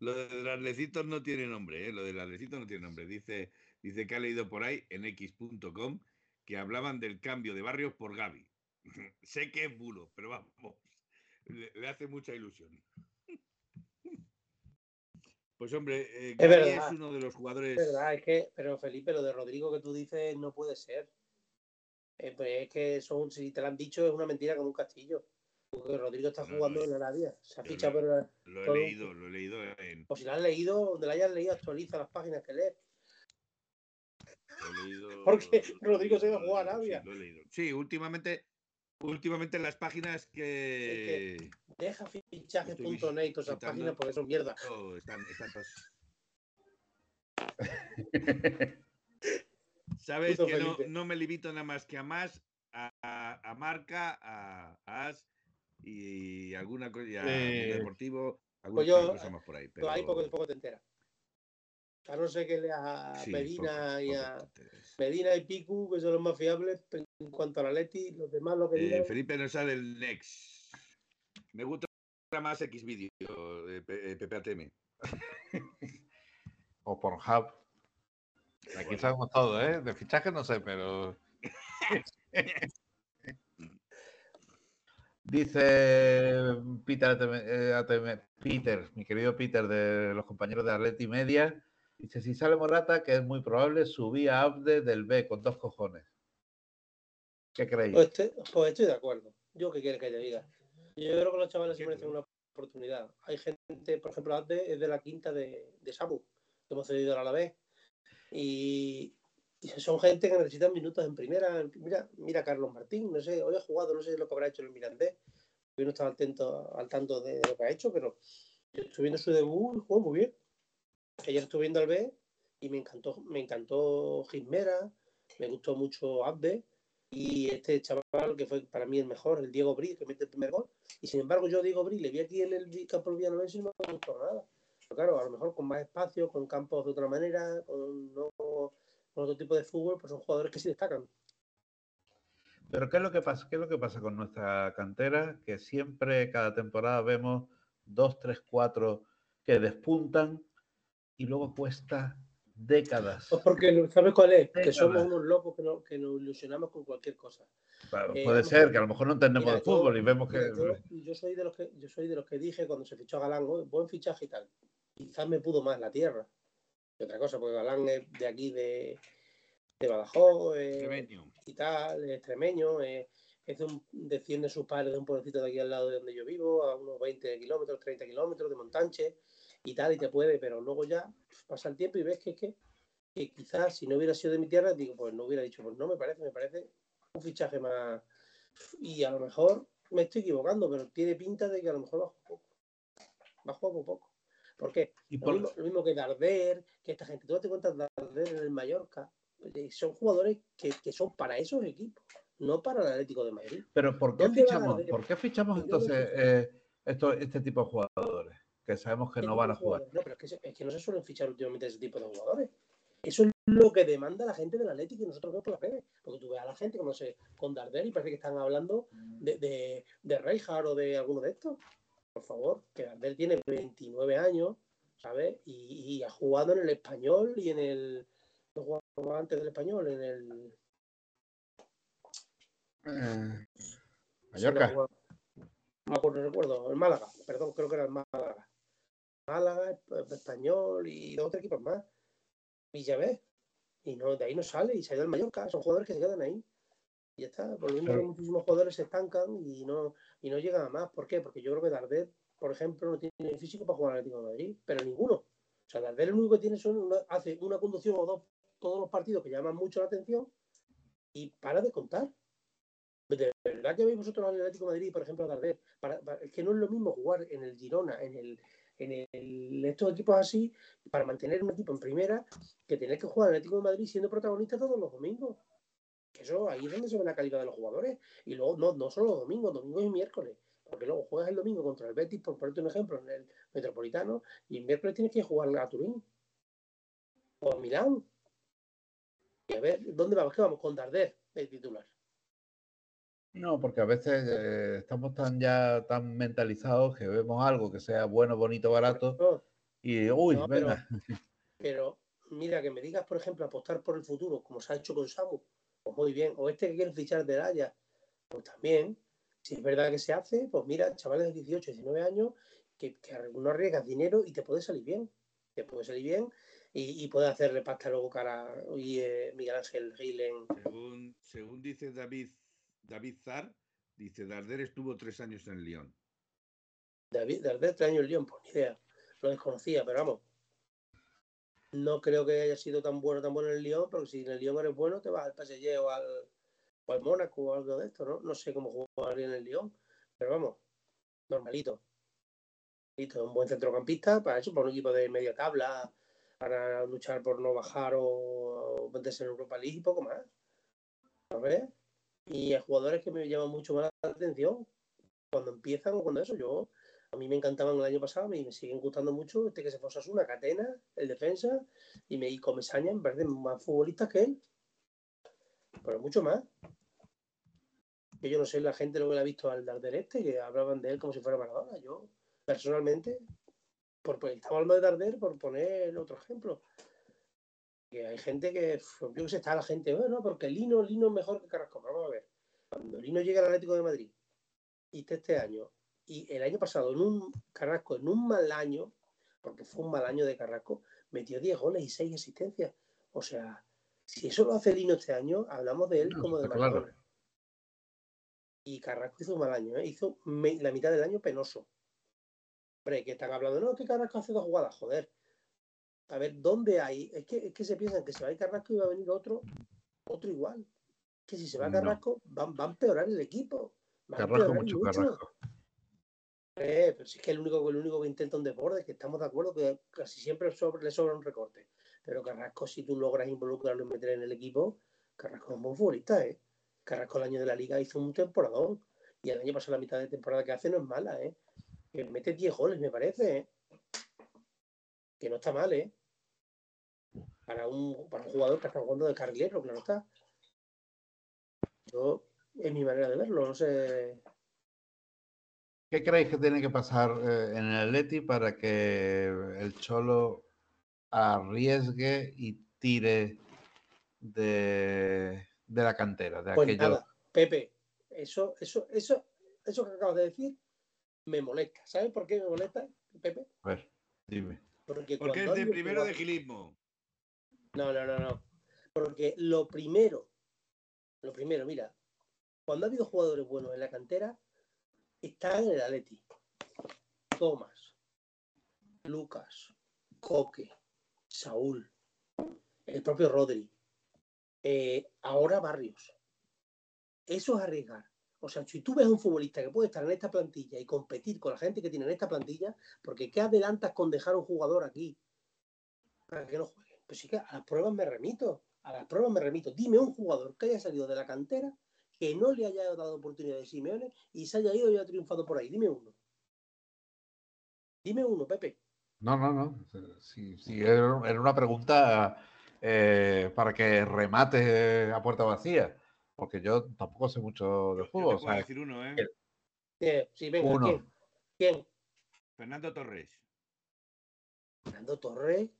Lo de los atlecitos no tiene nombre, ¿eh? Lo del atlecito no tiene nombre. Dice, dice que ha leído por ahí en x.com que hablaban del cambio de barrios por Gaby. sé que es bulo, pero vamos, le, le hace mucha ilusión. Pues hombre, eh, Es Gavi verdad. es uno de los jugadores. Es verdad, es que, pero Felipe, lo de Rodrigo que tú dices no puede ser. Eh, pues es que son, si te lo han dicho, es una mentira como un castillo. Porque Rodrigo está No, jugando no, en Arabia. Se ha fichado, no- pero Lo he todo- leído, lo he leído en. o si lo has leído, donde lo hayas leído, actualiza las páginas que lees. lo he leído- Porque Rodrigo se va a jugar a sí, Arabia. lo he leído. Sí, últimamente, últimamente en las páginas que. Deja fichajes.net y todas esas páginas porque son mierda. Oh, están, están todas- Sabes Puto que no, no me limito nada más que a más, a, a- a marca, a, a as y alguna cosa, y a Eh, deportivo, alguna pues yo- cosa más por ahí. Pero Pero ahí poco, poco te enteras. A no ser que leas a sí, Medina poco- y poco a. Medina y Picu, que son los más fiables en cuanto a la Leti, los demás lo que Eh, digan. Felipe nos sale el Next. Me gusta más X vídeo de P- eh, PPATM. O Pornhub. Aquí Bueno. sabemos todo, ¿eh? De fichaje no sé, pero. Dice Peter, eh, Peter, mi querido Peter de los compañeros de Atleti Media, dice, si sale Morata, que es muy probable, subía a Abde del B con dos cojones. ¿Qué creéis? Pues, pues estoy, de acuerdo. Yo qué quiere que te diga. Yo creo que los chavales se merecen una oportunidad. Hay gente, por ejemplo, Abde es de la quinta de, de Samu, que hemos cedido a la vez. Y, son gente que necesitan minutos en primera. Mira, mira Carlos Martín, no sé, hoy ha jugado, no sé lo que habrá hecho en el Mirandés. Yo no estaba atento, al tanto de lo que ha hecho, pero yo estoy viendo su debut y jugó muy bien. Ayer estuve viendo al B y me encantó, me encantó Gismera, me gustó mucho Abde y este chaval que fue para mí el mejor, el Diego Bri, que mete el primer gol. Y sin embargo, yo Diego Bri le vi aquí en el campo Villanovense y no me gustó nada. Pero claro, a lo mejor con más espacio, con campos de otra manera, con, con otro tipo de fútbol, pues son jugadores que sí destacan. Pero ¿qué es lo que pasa? ¿Qué es lo que pasa con nuestra cantera? Que siempre, cada temporada, vemos dos, tres, cuatro que despuntan y luego cuesta décadas. Pues porque, ¿sabes cuál es? Que somos unos locos que, no, que nos ilusionamos con cualquier cosa. Eh, puede ser, que a lo mejor no entendemos de fútbol y vemos que... Yo, soy de los que... yo soy de los que dije cuando se fichó a Galán, buen fichaje y tal. Quizás me pudo más la tierra que otra cosa, porque Galán es de aquí de, de Badajoz y tal, es extremeño, es, de un, desciende sus padres de un pueblecito de aquí al lado de donde yo vivo, a unos 20 kilómetros, 30 kilómetros de Montanche y tal, y te puede, pero luego ya pasa el tiempo y ves que, que, que quizás si no hubiera sido de mi tierra, digo, pues no hubiera dicho, pues no me parece, me parece un fichaje más. Y a lo mejor me estoy equivocando, pero tiene pinta de que a lo mejor bajo poco. Bajo un poco. ¿Por qué? lo, mismo, que Darder, que esta gente. Tú te cuentas Darder en el Mallorca. Eh, son jugadores que, son para esos equipos, no para el Atlético de Madrid. Pero ¿por qué fichamos, ¿por qué fichamos entonces eh, este tipo de jugadores? Que sabemos que no van a jugar. No, pero es que, es que no se suelen fichar últimamente ese tipo de jugadores. Eso es lo que demanda la gente del Atlético y nosotros vemos por las redes. Porque tú ves a la gente, como no sé, con Darder y parece que están hablando de, de, de Reinhardt o de alguno de estos por favor, que Gardel tiene 29 años, ¿sabes? Y, ha jugado en el español y en el. No jugaba antes del español, en el. Eh, Mallorca. No, no recuerdo, el Málaga, perdón, creo que era el Málaga. Málaga, español y dos otros equipos más. Ves, y no, de ahí no sale y se ha ido al Mallorca, son jugadores que se quedan ahí. Y ya está, por lo mismo muchísimos jugadores se estancan y no, y no llegan a más. ¿Por qué? Porque yo creo que Darder, por ejemplo, no tiene físico para jugar al Atlético de Madrid, pero ninguno. O sea, Darder lo único que tiene son una, hace una conducción o dos todos los partidos que llaman mucho la atención y para de contar. De verdad que veis vosotros al Atlético de Madrid, por ejemplo, a Darder, para, es que no es lo mismo jugar en el Girona, en el en el, estos equipos así, para mantener un equipo en primera, que tener que jugar el Atlético de Madrid siendo protagonista todos los domingos. Eso ahí es donde se ve la calidad de los jugadores. Y luego, no, no solo los domingos, domingos y miércoles. Porque luego juegas el domingo contra el Betis, por ponerte un ejemplo, en el Metropolitano, y el miércoles tienes que jugar a Turín. O a Milán. Y a ver, ¿dónde vamos? ¿Qué vamos? Con Darder, el titular. No, porque a veces eh, estamos tan ya tan mentalizados que vemos algo que sea bueno, bonito, barato y uy, venga. pero, mira, que me digas, por ejemplo, apostar por el futuro, como se ha hecho con Samu, pues muy bien. O este que quiere fichar de Haya, pues también. Si es verdad que se hace, pues mira, chavales de 18, 19 años, que, que no arriesgas dinero y te puede salir bien. Te puede salir bien y, y puede hacerle pasta luego cara y eh, Miguel Ángel Gil Según, según dice David, David Zar, dice Darder estuvo tres años en Lyon. David, Darder tres años en Lyon, pues ni idea. Lo desconocía, pero vamos, no creo que haya sido tan bueno, tan bueno en el Lyon, porque si en el Lyon eres bueno, te vas al PSG o al, o al Mónaco o algo de esto, ¿no? No sé cómo jugar en el Lyon, pero vamos, normalito. Un buen centrocampista para eso, para un equipo de media tabla, para luchar por no bajar o, meterse en Europa League y poco más. A ver. Y hay jugadores que me llaman mucho más la atención cuando empiezan o cuando eso. Yo a mí me encantaban el año pasado y me siguen gustando mucho este que se fue una Catena, el defensa, y me y Comesaña me parecen más futbolistas que él. Pero mucho más. Que yo no sé la gente lo que le ha visto al Darder este, que hablaban de él como si fuera Maradona. Yo, personalmente, por, pues, estaba hablando de Darder por poner otro ejemplo. Que hay gente que, yo que sé, está la gente, bueno, porque Lino, Lino es mejor que Carrasco. Vamos a ver. Cuando Lino llega al Atlético de Madrid, y este año, y el año pasado, en un Carrasco, en un mal año, porque fue un mal año de Carrasco, metió 10 goles y 6 asistencias. O sea, si eso lo hace Lino este año, hablamos de él como de Maradona. Y Carrasco hizo un mal año, ¿eh? hizo la mitad del año penoso. Hombre, que están hablando, no, que Carrasco hace dos jugadas, joder. A ver, ¿dónde hay? Es que, es que se piensan que se va a ir Carrasco y va a venir otro, otro igual. Que si se va a Carrasco, van, van a empeorar el equipo. Carrasco, mucho, Carrasco. Eh, pero si es que el único, el único que intenta un deporte, que estamos de acuerdo que casi siempre le sobra un recorte. Pero Carrasco, si tú logras involucrarlo y meter en el equipo, Carrasco es un buen futbolista, ¿eh? Carrasco el año de la liga hizo un temporadón. Y el año pasado la mitad de temporada que hace no es mala, ¿eh? Que mete 10 goles, me parece, ¿eh? Que no está mal, ¿eh? Para un, para un jugador que está jugando de carrilero, claro está. Yo, es mi manera de verlo, no sé. ¿Qué creéis que tiene que pasar eh, en el Atleti para que el Cholo arriesgue y tire de, la cantera? De pues nada, Pepe, eso, eso, eso, eso que acabas de decir me molesta. ¿Sabes por qué me molesta, Pepe? A ver, dime. Porque, es de primero de gilismo. No, no, no, no. Porque lo primero, lo primero, mira, cuando ha habido jugadores buenos en la cantera, están en el Atleti. Tomás, Lucas, Coque, Saúl, el propio Rodri, eh, ahora Barrios. Eso es arriesgar. O sea, si tú ves a un futbolista que puede estar en esta plantilla y competir con la gente que tiene en esta plantilla, porque ¿qué adelantas con dejar un jugador aquí para que no juegue? Pues sí que a las pruebas me remito, a las pruebas me remito. Dime un jugador que haya salido de la cantera que no le haya dado oportunidad de Simeone y se haya ido y haya triunfado por ahí. Dime uno. Dime uno, Pepe. No, no, no. Sí, era una pregunta eh, para que remate a puerta vacía, porque yo tampoco sé mucho de fútbol. Yo decir uno, ¿eh? Sí, venga, uno. ¿quién? Fernando Torres. Fernando Torres.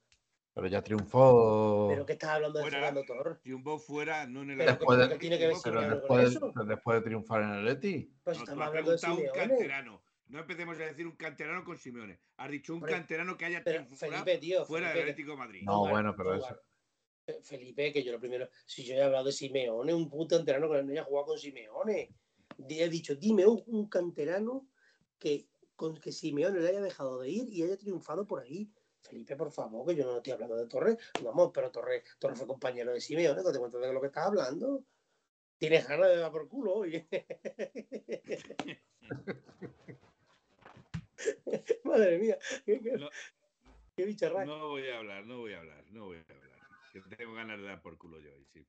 Pero ya triunfó. ¿Pero qué estás hablando de Fernando Torres? Triunfó fuera, no en el después de, tiene que ver pero después, después, de triunfar en el Leti. Pues no, estamos hablando de un canterano. No empecemos a decir un canterano con Simeone. Has dicho un canterano que haya triunfado tío, fuera del Atlético de Madrid. No, bueno, pero eso. Felipe, que yo lo primero, si yo he hablado de Simeone, un puto canterano que no haya jugado con Simeone. He dicho, dime un, un canterano que con que Simeone le haya dejado de ir y haya triunfado por ahí. Felipe, por favor, que yo no estoy hablando de Torres. Vamos, pero Torres, Torres fue compañero de Simeone, no te cuento de lo que estás hablando. Tienes ganas de dar por culo, oye. Madre mía, qué, qué, no, No voy a hablar, no voy a hablar, no voy a hablar. Tengo ganas de dar por culo yo hoy, sí.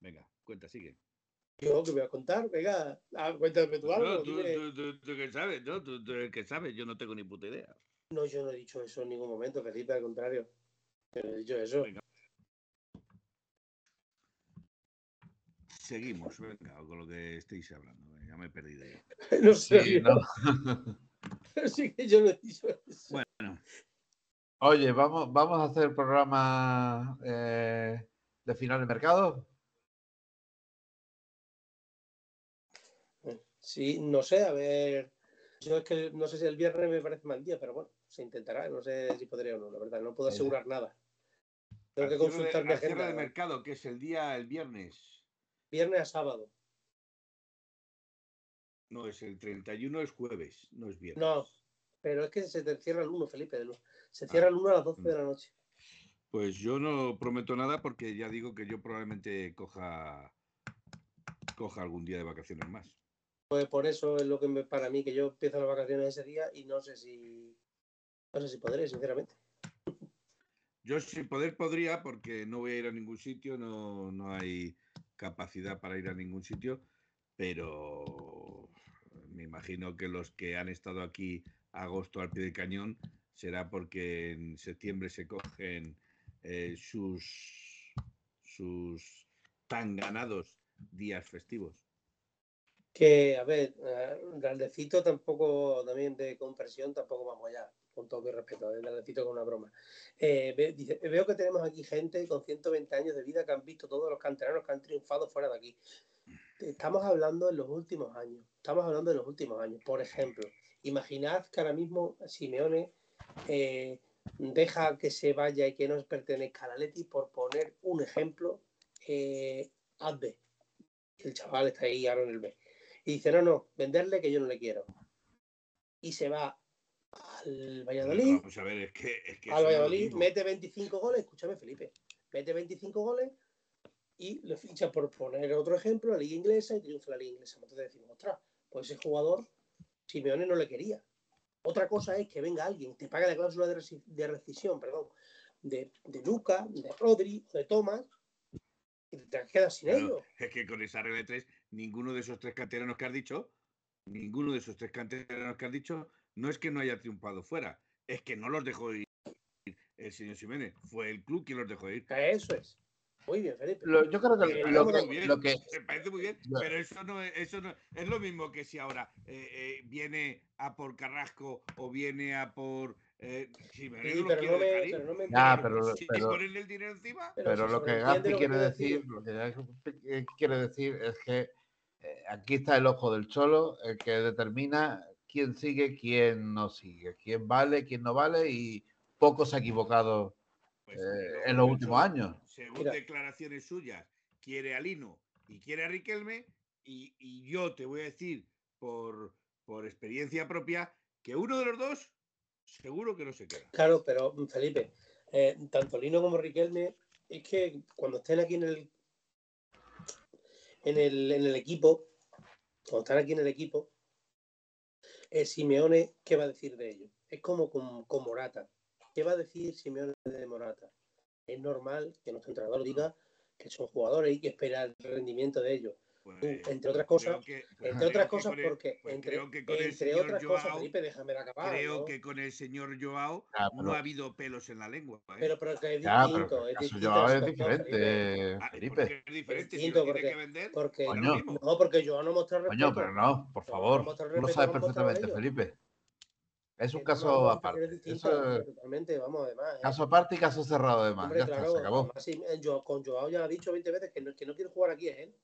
Venga, cuenta, sigue. Yo que voy a contar, venga, ah, cuéntame tú algo. No, tú, tú, tú, que sabes, ¿no? Tú, tú el que sabes, yo no tengo ni puta idea. No, yo no he dicho eso en ningún momento, Felipe, al contrario. Yo no he dicho eso. Seguimos, venga, con lo que estáis hablando. Ya me he perdido. no sé. Sí, no. sí que yo no he dicho eso. Bueno. Oye, ¿vamos, vamos a hacer el programa eh, de final de mercado? Sí, no sé, a ver. Yo es que no sé si el viernes me parece mal día, pero bueno se intentará. No sé si podría o no, la verdad. No puedo asegurar nada. Tengo que consultar mi agenda. de mercado, que es el día, el viernes. Viernes a sábado. No, es el 31, es jueves, no es viernes. No, pero es que se cierra el 1, Felipe. Se cierra el 1 a las 12 de la noche. Pues yo no prometo nada porque ya digo que yo probablemente coja, coja algún día de vacaciones más. Pues por eso es lo que me, para mí, que yo empiezo las vacaciones ese día y no sé si no sé si podré, sinceramente. Yo sin poder podría, porque no voy a ir a ningún sitio, no, no hay capacidad para ir a ningún sitio, pero me imagino que los que han estado aquí agosto al pie del cañón será porque en septiembre se cogen eh, sus, sus tan ganados días festivos. Que, a ver, eh, grandecito tampoco, también de compresión, tampoco vamos allá con todo mi respeto, eh, cito con una broma. Eh, veo que tenemos aquí gente con 120 años de vida que han visto todos los canteranos que han triunfado fuera de aquí. estamos hablando de los últimos años. Estamos hablando de los últimos años. Por ejemplo, imaginad que ahora mismo Simeone eh, deja que se vaya y que no pertenezca a la Leti por poner un ejemplo, eh, B. El chaval está ahí ahora en el B. Y dice, no, no, venderle que yo no le quiero. Y se va al Valladolid. Vamos a ver, es que, es que al Valladolid, mete 25 goles, escúchame Felipe, mete 25 goles y le ficha por poner otro ejemplo, la liga inglesa y triunfa la liga inglesa. Entonces decimos, ostras, pues ese jugador Simeone no le quería. Otra cosa es que venga alguien, te paga la cláusula de, rescisión, perdón, de, de Luca, de Rodri, de Thomas, y te quedas sin ellos. Es que con esa regla de tres, ninguno de esos tres canteranos que has dicho, ninguno de esos tres canteranos que has dicho, no es que no haya triunfado fuera, es que no los dejó ir el señor Simeone. Fue el club quien los dejó ir. Eso es. Muy bien, Felipe. yo creo que, lo, que, Me parece muy bien, pero eso no, eso no es lo mismo que si ahora eh, eh, viene a por Carrasco o viene a por. Eh, sí, pero, no pero, no me, pero no me ah, pero, el dinero encima. Pero, lo que Gaspi quiere decir, lo que quiere decir es que eh, aquí está el ojo del cholo, el que determina quién sigue, quién no sigue, quién vale, quién no vale y poco se ha equivocado pues, eh, en los últimos años. Según declaraciones suyas, quiere a Lino y quiere a Riquelme, y, yo te voy a decir por, por experiencia propia que uno de los dos seguro que no se queda. Claro, pero mm, Felipe, eh, tanto Lino como Riquelme, es que cuando estén aquí en el, en el, en el equipo, cuando están aquí en el equipo, eh, Simeone, ¿qué va a decir de ellos? Es como con, con Morata. ¿Qué va a decir Simeone de Morata? Es normal que nuestro entrenador diga que son jugadores y que espera el rendimiento de ellos. Pues, entre otras cosas, entre otras cosas, porque pues entre, otras cosas, Felipe, déjame acabar. Creo que con el señor Joao no ha habido pelos en la lengua. ¿eh? Pero, pero que es distinto. es distinto Joao es diferente, ah, Felipe. es diferente, distinto, si porque, tiene que vender. Porque, no, porque Joao no muestra respeto. Coño, pero no, por favor. No lo sabes perfectamente, Felipe. Es un caso aparte. totalmente, vamos, además. ¿eh? Caso aparte y caso cerrado, además. ya está, se acabó. Eh, con Joao ya ha dicho 20 veces que no, que no quiere jugar aquí, es él.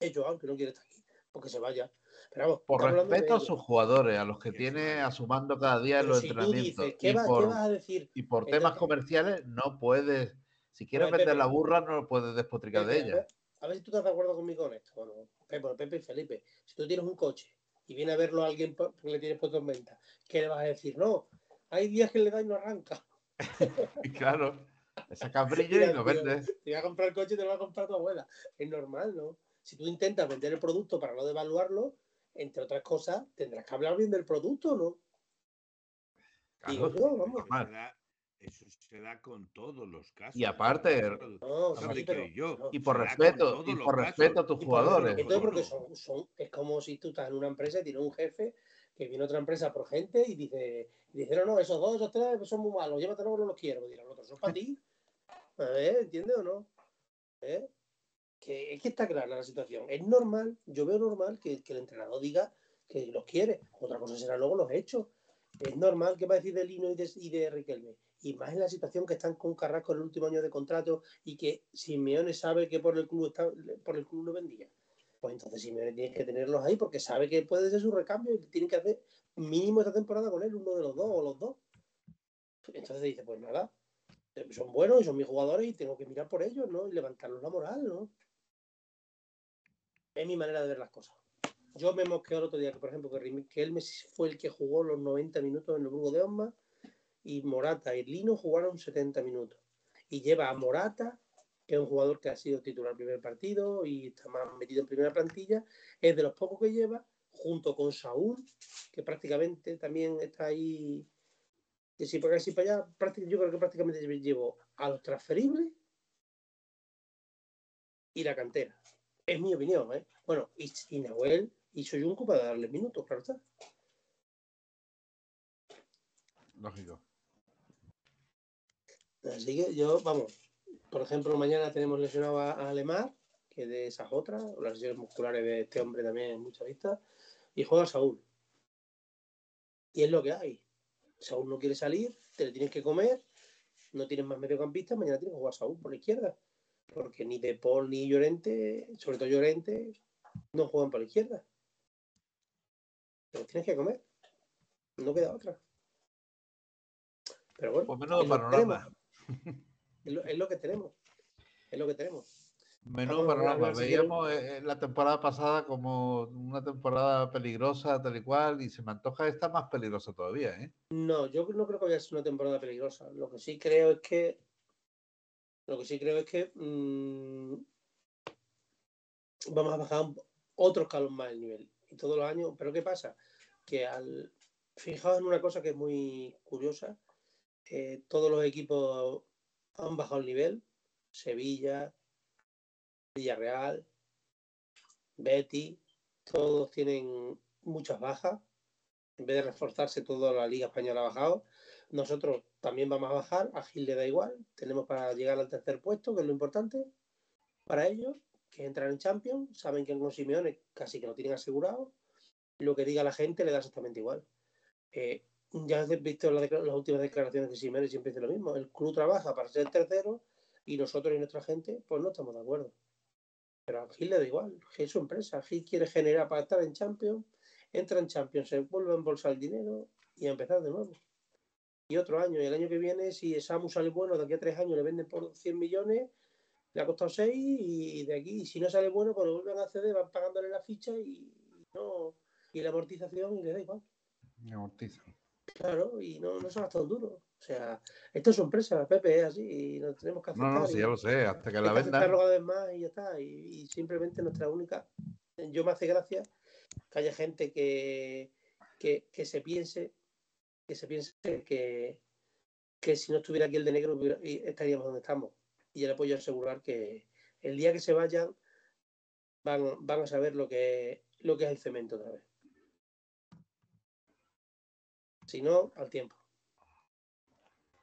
Es Joao que no quiere estar aquí, porque se vaya. Pero vamos, por respeto a sus jugadores, a los que tiene a su mando cada día en los entrenamientos. ¿qué, y por, vas a decir? Y por temas comerciales, no puedes. Si quieres vender la burra, no puedes despotricar de ella. A ver si tú estás de acuerdo conmigo con esto. Bueno, Pepe, Pepe y Felipe, si tú tienes un coche y viene a verlo a alguien porque le tienes puesto en venta, ¿qué le vas a decir? No, hay días que le da y no arranca. claro, le sacas brillo y lo vendes. Te voy a comprar el coche y te lo va a comprar tu abuela. Es normal, ¿no? Si tú intentas vender el producto para no devaluarlo, entre otras cosas, tendrás que hablar bien del producto, ¿no? Digo yo, vamos. Eso se da con todos los casos. Y aparte, y por respeto, y por respeto a tus jugadores. Entonces, porque son, son, es como si tú estás en una empresa y tienes un jefe que viene otra empresa por gente y dice, y dice no, no, esos dos, esos tres son muy malos, llévatelo, no los quiero. Y los otros son para ti. A ver, ¿entiendes o no? ¿Eh? Que es que está clara la situación. Es normal, yo veo normal que, el entrenador diga que los quiere. Otra cosa será luego los hechos. Es normal que va a decir de Lino y de, y de Riquelme y más en la situación que están con Carrasco en el último año de contrato y que Simeone sabe que por el club está, por el club no vendía. Pues entonces Simeone tiene que tenerlos ahí porque sabe que puede ser su recambio y tiene que hacer mínimo esta temporada con él, uno de los dos o los dos. Entonces dice, pues nada, son buenos y son mis jugadores y tengo que mirar por ellos, ¿no? Y levantarlos la moral, ¿no? Es mi manera de ver las cosas. Yo me mosqueo el otro día que, por ejemplo, que, él fue el que jugó los 90 minutos en el Burgo de Osma y Morata y Lino jugaron 70 minutos. Y lleva a Morata, que es un jugador que ha sido titular el primer partido y está más metido en primera plantilla, es de los pocos que lleva, junto con Saúl, que prácticamente también está ahí, que si para acá, si para allá, yo creo que prácticamente llevo a los transferibles y la cantera. Es mi opinión, ¿eh? Bueno, y, y Nahuel y Soyuncu para darle minutos, claro está. Lógico. Así que yo, vamos, por ejemplo, mañana tenemos lesionado a, Alemar, que de esas otras, las lesiones musculares de este hombre también en mucha vista, y juega Saúl. Y es lo que hay. Saúl no quiere salir, te le tienes que comer, no tienes más mediocampistas, mañana tienes que jugar Saúl por la izquierda. Porque ni De Paul ni Llorente, sobre todo Llorente, no juegan por la izquierda. Pero tienes que comer. No queda otra. Pero bueno, Pues menudo es panorama. Es lo, es lo que tenemos. Es lo que tenemos. A panorama. Veíamos eh, la temporada pasada como una temporada peligrosa, tal y cual, y se me antoja esta más peligrosa todavía, ¿eh? No, yo no creo que vaya a ser una temporada peligrosa. Lo que sí creo es que. Lo que sí creo es que. mm, vamos a bajar otro escalón más el nivel. Y todos los años. Pero ¿qué pasa? Que al. Fijaos en una cosa que es muy curiosa. todos los equipos han bajado el nivel. Sevilla, Villarreal, Betty, todos tienen muchas bajas. En vez de reforzarse, toda la Liga Española ha bajado. Nosotros también vamos a bajar. A Gil le da igual. Tenemos para llegar al tercer puesto, que es lo importante para ellos, que es entrar en Champions. Saben que con Simeone casi que lo tienen asegurado. Lo que diga la gente le da exactamente igual. Eh, ya has visto la decla- las últimas declaraciones de Simeone, siempre dice lo mismo. El club trabaja para ser tercero y nosotros y nuestra gente, pues no estamos de acuerdo. Pero a Gil le da igual. Gil es su empresa. Gil quiere generar para estar en Champions entra en Champions, se vuelve a embolsar el dinero y a empezar de nuevo. Y otro año, y el año que viene, si Samu sale bueno, de aquí a tres años le venden por 100 millones, le ha costado 6 y de aquí, si no sale bueno, pues lo vuelven a ceder, van pagándole la ficha y no y la amortización y le da igual. Me amortiza. Claro, y no, no se ha duro. O sea, esto es su empresa, Pepe, es así, y nos tenemos que aceptar. No, no, sí, ya lo sé, hasta que la vendan. cada vez más y ya está. Y, y simplemente nuestra única. Yo me hace gracia que haya gente que, que, que se piense que se piense que, que si no estuviera aquí el de negro estaríamos donde estamos. Y yo le puedo asegurar que el día que se vayan van, van a saber lo que, lo que es el cemento otra vez. Si no, al tiempo.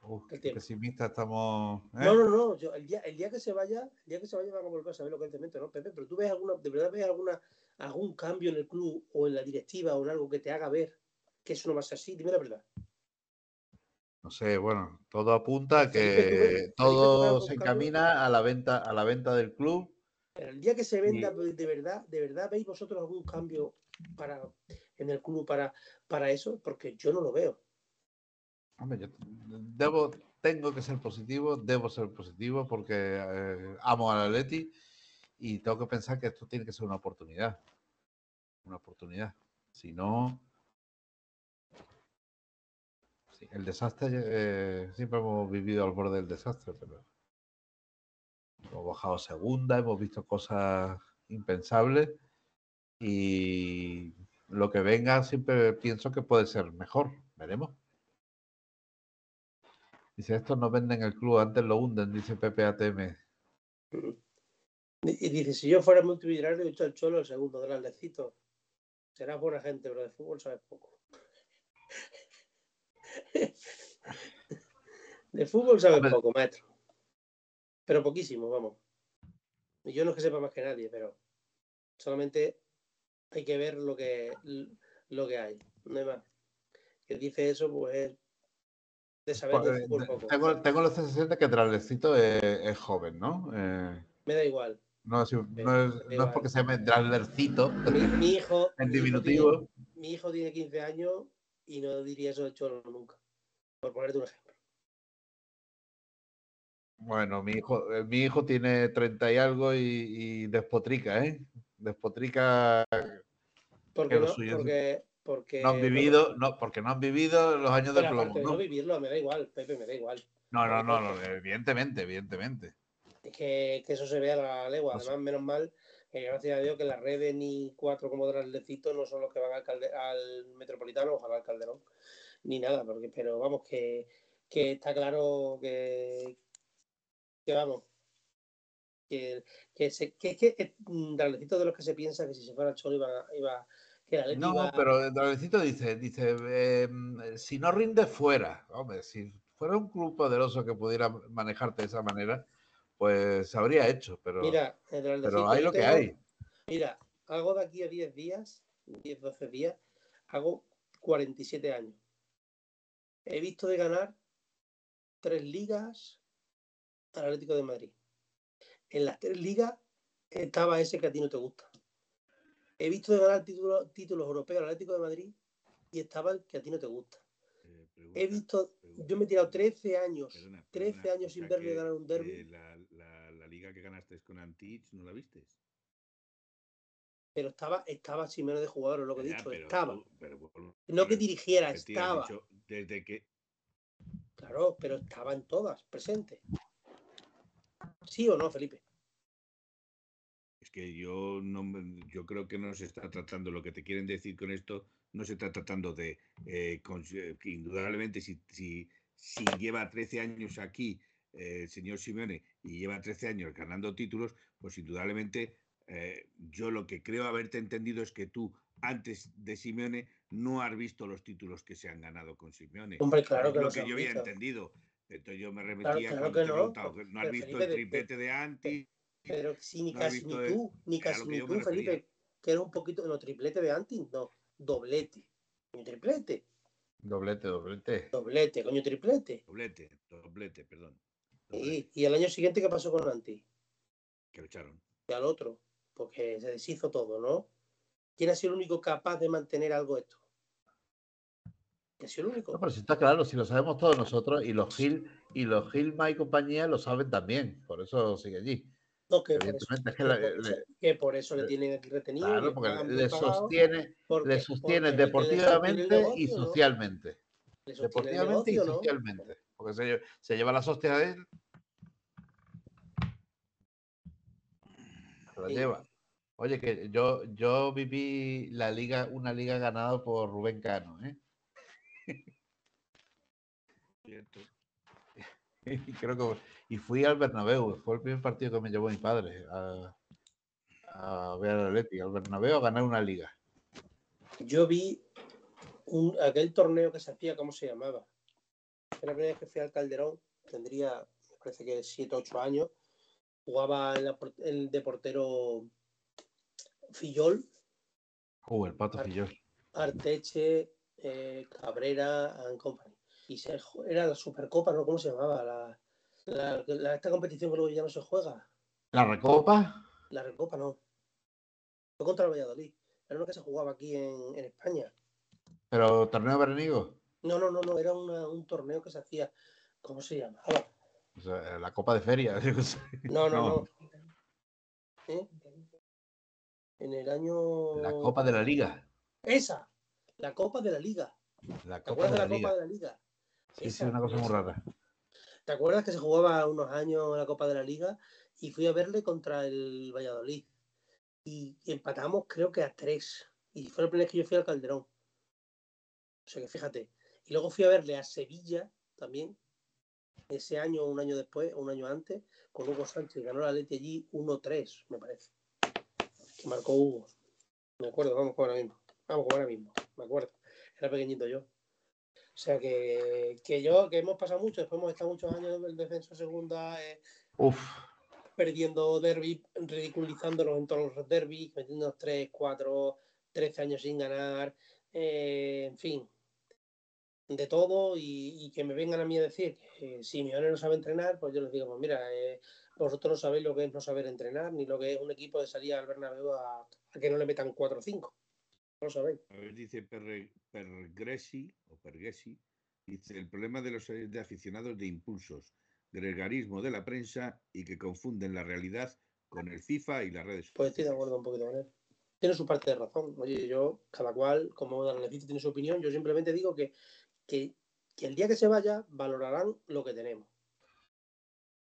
Uf, el qué tiempo. pesimista estamos. ¿eh? No, no, no. Yo, el, día, el día que se vaya, el día que se vaya van a volver a saber lo que es el cemento, ¿no, Pepe? Pero tú ves alguna, de verdad ves alguna, algún cambio en el club o en la directiva o en algo que te haga ver que eso no va a ser así. Dime la verdad. No sé, bueno, todo apunta a que todo se encamina a la venta, a la venta del club. Pero el día que se venda, de verdad, de verdad veis vosotros algún cambio para en el club para, para eso, porque yo no lo veo. Hombre, yo debo, tengo que ser positivo, debo ser positivo porque eh, amo al Atleti y tengo que pensar que esto tiene que ser una oportunidad. Una oportunidad. Si no, el desastre, eh, siempre hemos vivido al borde del desastre, pero hemos bajado segunda, hemos visto cosas impensables y lo que venga siempre pienso que puede ser mejor. Veremos. Dice, estos no venden el club, antes lo hunden, dice Pepe ATM. Y dice, si yo fuera multimillonario, he hecho el cholo el segundo del Atlecito. Serás buena gente, pero de fútbol sabes poco. De fútbol Hombre. poco, maestro. Pero poquísimo, vamos. Y yo no es que sepa más que nadie, pero solamente hay que ver lo que, lo que hay. No hay más. Que dice eso, pues es de saber de Pues, fútbol de- poco. Tengo, tengo la sensación de que Draslecito es, es joven, ¿no? Eh, Me da igual. no, es, Me- no, es, me da no es igual. porque se llame Draslercito Mi, mi hijo. en mi hijo diminutivo. tiene- mi hijo tiene 15 años y no diría eso de cholo nunca. Por ponerte un ejemplo. Bueno, mi hijo, eh, mi hijo tiene 30 y algo y, y despotrica, ¿eh? Despotrica, Porque no, porque, porque no han vivido, no, porque no han vivido los años del plomo, ¿no? no vivirlo, me da igual, Pepe, me da igual. No, no, no, no, evidentemente, evidentemente. Es que, que eso se vea a la legua. Además, menos mal, que gracias a Dios que las redes ni cuatro como Draslecito no son los que van al, calde- al Metropolitano, ojalá al Calderón, ni nada, porque, pero vamos, que, que está claro que, que vamos, que, que, se, que es que Draslecito de los que se piensa que si se fuera el Cholo iba, iba que la No, iba- pero Draslecito dice, dice, eh, si no rinde fuera, hombre, si fuera un club poderoso que pudiera manejarte de esa manera, pues se habría hecho, pero, Mira, pero hay lo que hay. Mira, hago de aquí a 10 días, 10, 12 días, hago 47 años. He visto de ganar tres ligas al Atlético de Madrid. En las tres ligas estaba ese que a ti no te gusta. he visto ganar títulos, títulos europeos al Atlético de Madrid y estaba el que a ti no te gusta. Eh, He visto, pregunta, yo me he tirado perdona, 13 años, perdona, 13 perdona, años sin verle ganar un derby, la liga que ganaste con Antich no la viste. pero estaba, estaba Simeone de jugador, es lo que he dicho, pero estaba. tú- pero bueno, No que dirigiera, estaba. dicho desde que Claro, pero estaba en todas, presente. ¿Sí o no, Felipe? Es que yo no yo creo que no se está tratando lo que te quieren decir con esto, no se está tratando de eh, eh, que indudablemente si, si, si lleva 13 años aquí eh, el señor Simeone y lleva 13 años ganando títulos, pues indudablemente eh, yo lo que creo haberte entendido es que tú antes de Simeone no has visto los títulos que se han ganado con Simeone. Hombre, claro es que lo que yo había visto. entendido. Entonces yo me remetía claro cuando que te he no, preguntado, pues, ¿no has visto Felipe, el triplete de Anti? Pero si ni No casi ni el- tú, ni casi ni tú. Felipe, que era un poquito, no, triplete de Anti, no, doblete. Coño, triplete, Doblete, doblete. doblete, coño, triplete. Doblete, doblete, perdón. Y, el año siguiente, ¿qué pasó con Anti? que lo echaron. Y al otro, porque se deshizo todo, ¿no? ¿Quién ha sido el único capaz de mantener algo esto? ¿Quién ha sido el único? No, pero si está claro, si lo sabemos todos nosotros, y los Gil, y los Gilma y compañía lo saben también, por eso sigue allí. No, que por eso, Evidentemente es que que la- por eso- le- que por eso le le- tienen aquí retenido. claro, porque le sostiene, porque- le sostiene porque que deportivamente y socialmente. Deportivamente y socialmente. Porque se, lle- se lleva la hostia de él. Sí. lleva. Oye, que yo, yo viví la liga, una liga ganada por Rubén Cano, ¿eh? Cierto. Y creo que y fui al Bernabéu, fue el primer partido que me llevó mi padre a, a ver al Atlético, al Bernabéu a ganar una liga. Yo vi un, aquel torneo que se hacía, ¿cómo se llamaba? Era la primera vez que fui al Calderón, tendría, me parece que 7 8 años. Jugaba en la el de portero Fillol, Uh, el pato Fillol. Arteche, eh, Cabrera and Company. Y se, era la Supercopa, ¿no? ¿Cómo se llamaba? La, la- la- esta competición que luego ya no se juega. La recopa, La Recopa no. Fue contra el Valladolid. Era una que se jugaba aquí en, en España. pero torneo veraniego. No, no, no, no. Era una- un torneo que se hacía. ¿Cómo se llamaba? O sea, la copa de feria. No, no, No. no. ¿Eh? En el año. La copa de la liga. Esa. La Copa de la Liga. La ¿Te copa acuerdas de la la Copa de la Liga? Sí, sí, Esa, una cosa muy esa. rara. ¿Te acuerdas que se jugaba unos años la Copa de la Liga y fui a verle contra el Valladolid? Y empatamos creo que a tres. Y fue la primera vez que yo fui al Calderón. O sea que fíjate. Y luego fui a verle a Sevilla también. Ese año, un año después, un año antes, con Hugo Sánchez. Ganó la Leti allí 1-3, me parece. Que marcó Hugo. Me acuerdo, vamos como ahora mismo. Vamos como ahora mismo. Me acuerdo. Era pequeñito yo. O sea que, que yo, que hemos pasado mucho, después hemos estado muchos años en el descenso segunda, eh, Uf, perdiendo derby, ridiculizándonos en todos los derbis, metiéndonos 3, 4, 13 años sin ganar, eh, en fin, de todo, y, y que me vengan a mí a decir que si Simeone no sabe entrenar, pues yo les digo, pues mira, eh, vosotros no sabéis lo que es no saber entrenar, ni lo que es un equipo de salir al Bernabéu a, a que no le metan 4 o 5. No lo sabéis. A ver, dice Perre- Pergresi, o Pergesi, dice el problema de los de aficionados de impulsos, gregarismo de la prensa y que confunden la realidad con el FIFA y las redes Pues estoy de sociales. acuerdo un poquito con él. Tiene su parte de razón. Oye, yo, cada cual, como Danelefito tiene su opinión, yo simplemente digo que, que, que el día que se vaya, valorarán lo que tenemos.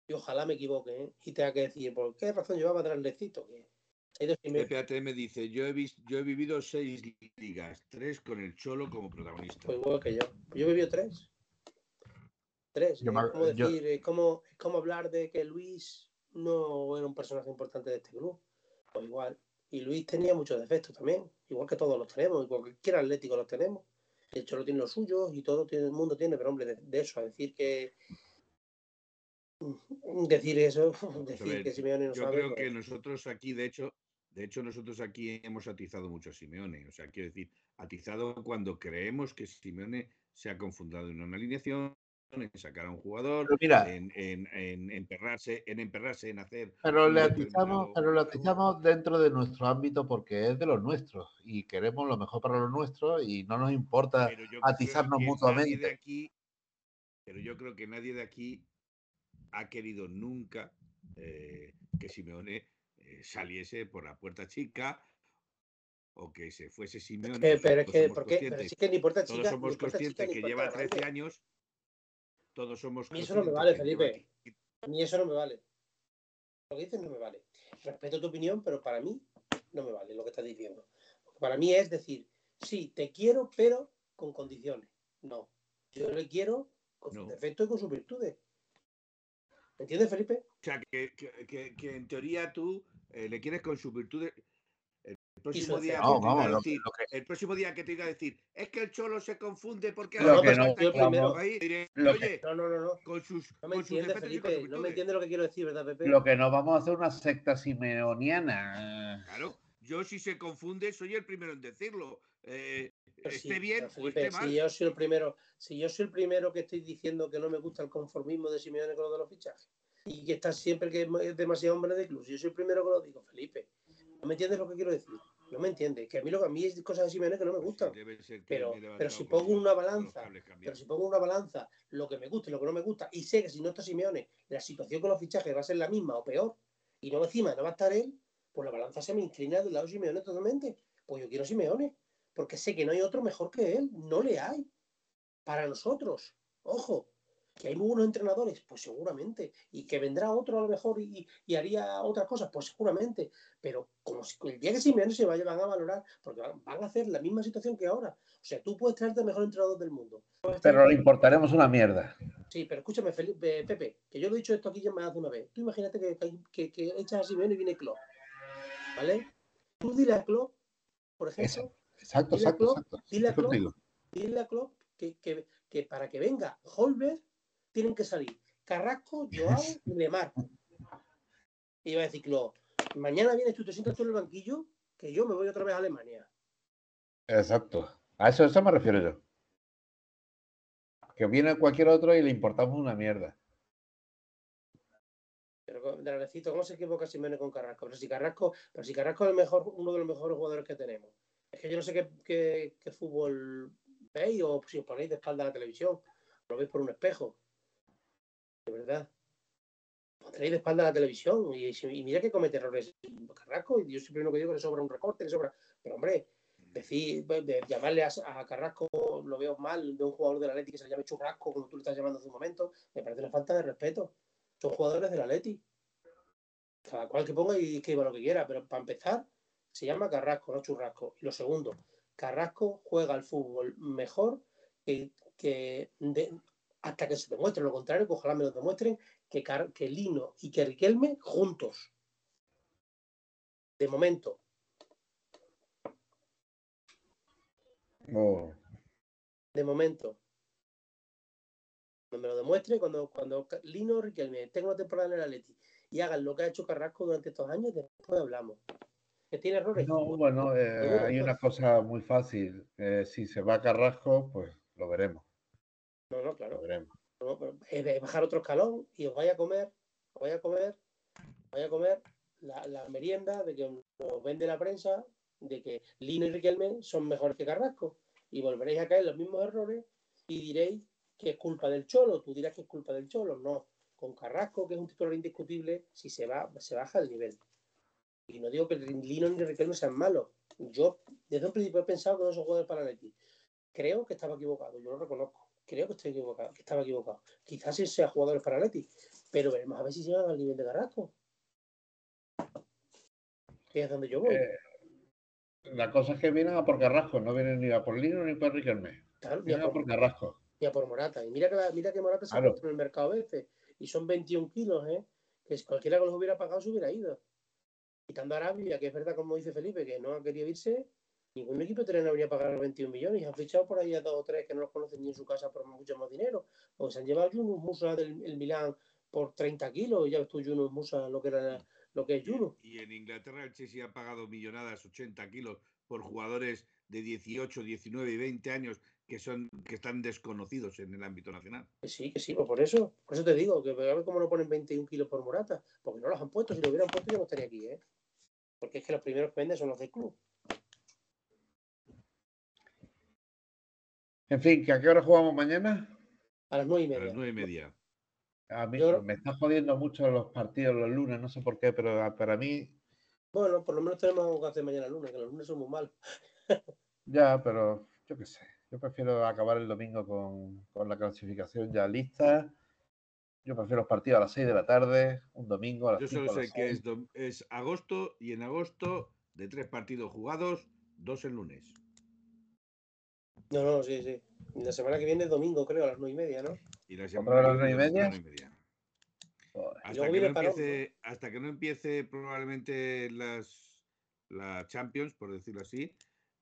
Y ojalá me equivoque, ¿eh? Y tenga que decir, ¿por qué razón llevaba Danelefito? Que ha ido sin- Pepe ATM dice, yo he, vis- yo he vivido seis ligas, tres con el Cholo como protagonista. Pues igual que yo. Yo he vivido tres. Tres. Yo es, me como yo- decir, es, como, es como hablar de que Luis no era un personaje importante de este club. Pues igual. Y Luis tenía muchos defectos también, igual que todos los tenemos, y cualquier atlético los tenemos. De hecho, lo tiene los suyos y todo tiene, el mundo tiene, pero hombre, de, de eso, a decir que. Decir eso, decir ver, que Simeone no Yo sabe. creo pues, que nosotros aquí, de hecho, de hecho, nosotros aquí hemos atizado mucho a Simeone. O sea, quiero decir, atizado cuando creemos que Simeone se ha confundido en una alineación, en sacar a un jugador, mira, en, en, en emperrarse, en emperrarse, en hacer. pero le atizamos, pero le atizamos dentro de nuestro ámbito porque es de los nuestros y queremos lo mejor para los nuestros y no nos importa. Pero yo creo atizarnos mutuamente. de aquí, pero yo creo que nadie de aquí ha querido nunca eh, que Simeone eh, saliese por la puerta chica o que se fuese Simeone. Pero es Todos que, somos ¿por qué? Pero conscientes- sí que ni puerta todos somos ni puerta chica, conscientes que lleva grande. 13 años. Todos somos A mí eso no me vale, Felipe. A mí eso no me vale. Lo que dices no me vale. Respeto tu opinión, pero para mí no me vale lo que estás diciendo. Para mí es decir, sí, te quiero, pero con condiciones. No. Yo le quiero con sus No. defectos y con sus virtudes. ¿Me entiendes, Felipe? O sea, que, que- que- que en teoría tú eh, le quieres con sus virtudes. El próximo día que No, te vamos, lo que- decir- lo que- el próximo día que te diga decir, es que el cholo se confunde porque Lo que no aquí, yo primero- ahí", diré, lo que- oye, No, no, no, no. con sus, No me con sus con sus Felipe. No me entiendes lo que quiero decir, ¿verdad, Pepe? Lo que no vamos a hacer una secta simeoniana. Claro, yo si se confunde soy el primero en decirlo. Eh, esté sí, bien o Felipe, esté mal. si yo soy el primero, si yo soy el primero que estoy diciendo que no me gusta el conformismo de Simeone con lo de los fichajes y que está siempre que es demasiado hombre de club, si yo soy el primero que lo digo, Felipe, no me entiendes lo que quiero decir, no me entiendes, que a mí lo que a mí es cosas de Simeone que no me sí, gustan, pero, pero si pongo una balanza, pero si pongo una balanza, lo que me gusta y lo que no me gusta, y sé que si no está Simeone, la situación con los fichajes va a ser la misma o peor, y no encima no va a estar él, pues la balanza se me inclina del lado de Simeone totalmente. Pues yo quiero Simeone, porque sé que no hay otro mejor que él, no le hay. Para nosotros, ojo, que hay muy buenos entrenadores, pues seguramente, y que vendrá otro a lo mejor y, y haría otras cosas, pues seguramente, pero como si- el día que Simeone se vaya van a valorar, porque van, van a hacer la misma situación que ahora. O sea, tú puedes traerte el mejor entrenador del mundo. Pero le importaremos una mierda. Sí, pero escúchame, Felipe, eh, Pepe, que yo lo he dicho esto aquí ya más de una vez. Tú imagínate que, que, que echas a Simeone y viene Klopp, ¿vale? Tú dile a Klopp, por ejemplo, Exacto, Dile a exacto, Klopp, exacto. dile a Klopp, dile a Klopp que, que, que para que venga Holberg tienen que salir Carrasco, Joao y Lemar. Y va a decir Klopp, mañana vienes tú, te sientas tú en el banquillo, que yo me voy otra vez a Alemania. Exacto. A eso, a eso me refiero yo. Que viene cualquier otro y le importamos una mierda. Pero de ¿cómo se equivoca Simeone con Carrasco? Pero si Carrasco, pero si Carrasco es el mejor, uno de los mejores jugadores que tenemos. Es que yo no sé qué, qué- qué fútbol veis o si os ponéis de espalda a la televisión, lo veis por un espejo. De verdad. Tenéis de espalda a la televisión y, mira que comete errores Carrasco y yo siempre lo que digo que le sobra un recorte, le sobra. Pero hombre, decir, de- de llamarle a, a Carrasco lo veo mal de un jugador del Atlético que se le llame churrasco, como tú le estás llamando hace un momento, me parece una falta de respeto. Son jugadores del Atleti. Cada cual que ponga y escriba lo que quiera, pero para empezar, se llama Carrasco, no Churrasco. Y lo segundo, Carrasco juega al fútbol mejor que, que de- hasta que se demuestre lo contrario, que ojalá me lo demuestren, que, Car- que Lino y que Riquelme juntos. De momento. Oh, de momento. Cuando me lo demuestre, cuando, cuando Lino o Riquelme tenga una temporada en el Atleti y hagan lo que ha hecho Carrasco durante estos años, después hablamos. Que tiene errores. No, bueno, eh, hay una cosa muy fácil. eh, si se va Carrasco, pues lo veremos. No, no, claro. No, pero es de bajar otro escalón y os vaya a comer, os vaya a comer, os vaya a comer la, la merienda de que os vende la prensa de que Lino y Riquelme son mejores que Carrasco. Y volveréis a caer en los mismos errores y diréis que es culpa del Cholo. Tú dirás que es culpa del Cholo. No. Con Carrasco, que es un titular indiscutible, si se va, se baja el nivel. Y no digo que Lino ni Riquelme sean malos. Yo desde un principio he pensado que no son jugadores para Leti. Creo que estaba equivocado, yo lo reconozco. Creo que estoy equivocado, que estaba equivocado. Quizás sí sea jugadores para Leti, pero veremos a ver si llegan al nivel de Carrasco. Que es donde yo voy. Eh, la cosa es que vienen a por Carrasco, no vienen ni a por Lino ni por Riquelme. Claro, Vienen a por, por Carrasco. ni a por Morata. Y mira que, la- mira que Morata se ha Claro. puesto en el mercado veces. Y son 21 kilos, ¿eh? Que si cualquiera que los hubiera pagado se hubiera ido. Quitando a Arabia, que es verdad, como dice Felipe, que no ha querido irse, ningún equipo italiano habría pagado los 21 millones. Han fichado por ahí a dos o tres que no los conocen ni en su casa por mucho más dinero. O se han llevado Yunus Musa del el Milán por 30 kilos. Y ya ves tú, Yunus Musa, lo que, era, lo que es Yunus. Y en Inglaterra el Chelsea ha pagado millonadas, 80 kilos, por jugadores de 18, 19 y 20 años que son que están desconocidos en el ámbito nacional. Sí, que sí, pues por eso, por eso te digo, que a ver cómo no ponen 21 kilos por Morata, porque no los han puesto, si lo hubieran puesto yo no estaría aquí, ¿eh? Porque es que los primeros que venden son los del club. En fin, ¿que ¿a qué hora jugamos mañana? A las nueve y A media. las nueve y media. A mí Yo- me están jodiendo mucho los partidos los lunes, no sé por qué, pero a- para mí Bueno, por lo menos tenemos algo que hacer mañana lunes, que los lunes son muy malos. ya, pero yo qué sé. Yo prefiero acabar el domingo con, con la clasificación ya lista. Yo prefiero los partidos a las 6 de la tarde, un domingo a las Yo 5 solo a las sé que 6. es, es agosto y en agosto de tres partidos jugados, dos el lunes. No, no, sí, sí. La semana que viene es domingo, creo, a las nueve y media, ¿no? Y la ¿Otra semana a que las nueve y viene, media? a las nueve y media. Joder. Hasta que, no empiece, hasta que no empiece probablemente las la Champions, por decirlo así,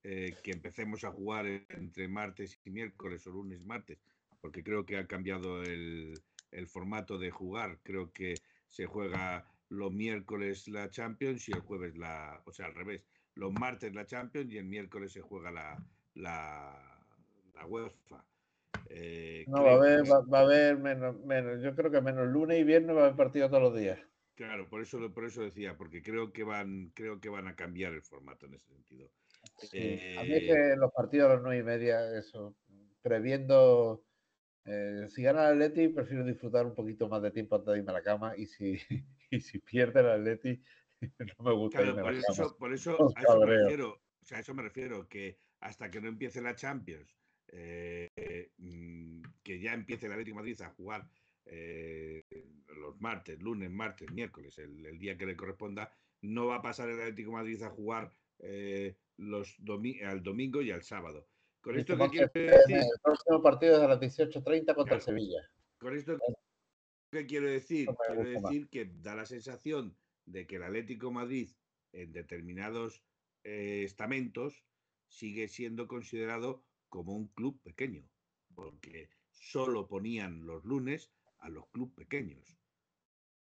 eh, que empecemos a jugar entre martes y miércoles o lunes martes, porque creo que ha cambiado el, el formato de jugar. Creo que se juega los miércoles la Champions y el jueves la, o sea, al revés, los martes la Champions y el miércoles se juega la, la, la UEFA. Eh, No, va a haber, va, va a haber menos, menos, yo creo que menos lunes y viernes va a haber partido todos los días. Claro, por eso, por eso decía, porque creo que van, creo que van a cambiar el formato en ese sentido. Sí. A mí es Eh, que los partidos a las 9 y media, eso, previendo, eh, si gana el Atleti, prefiero disfrutar un poquito más de tiempo antes de irme a la cama y si, y si pierde el Atleti, no me gusta Claro, irme a por la cama. eso, por eso a eso me refiero. O sea, a eso me refiero, que hasta que no empiece la Champions, eh, mm, que ya empiece el Atlético de Madrid a jugar eh, los martes, lunes, martes, miércoles, el, el día que le corresponda, no va a pasar el Atlético de Madrid a jugar eh, los domi- al domingo y al sábado. Con esto que quiero decir, el próximo partido es a las 18.30 contra Claro. el Sevilla. Con esto, ¿qué quiero decir? Quiero decir que da la sensación de que el Atlético de Madrid, en determinados eh, estamentos, sigue siendo considerado como un club pequeño, porque solo ponían los lunes a los clubes pequeños.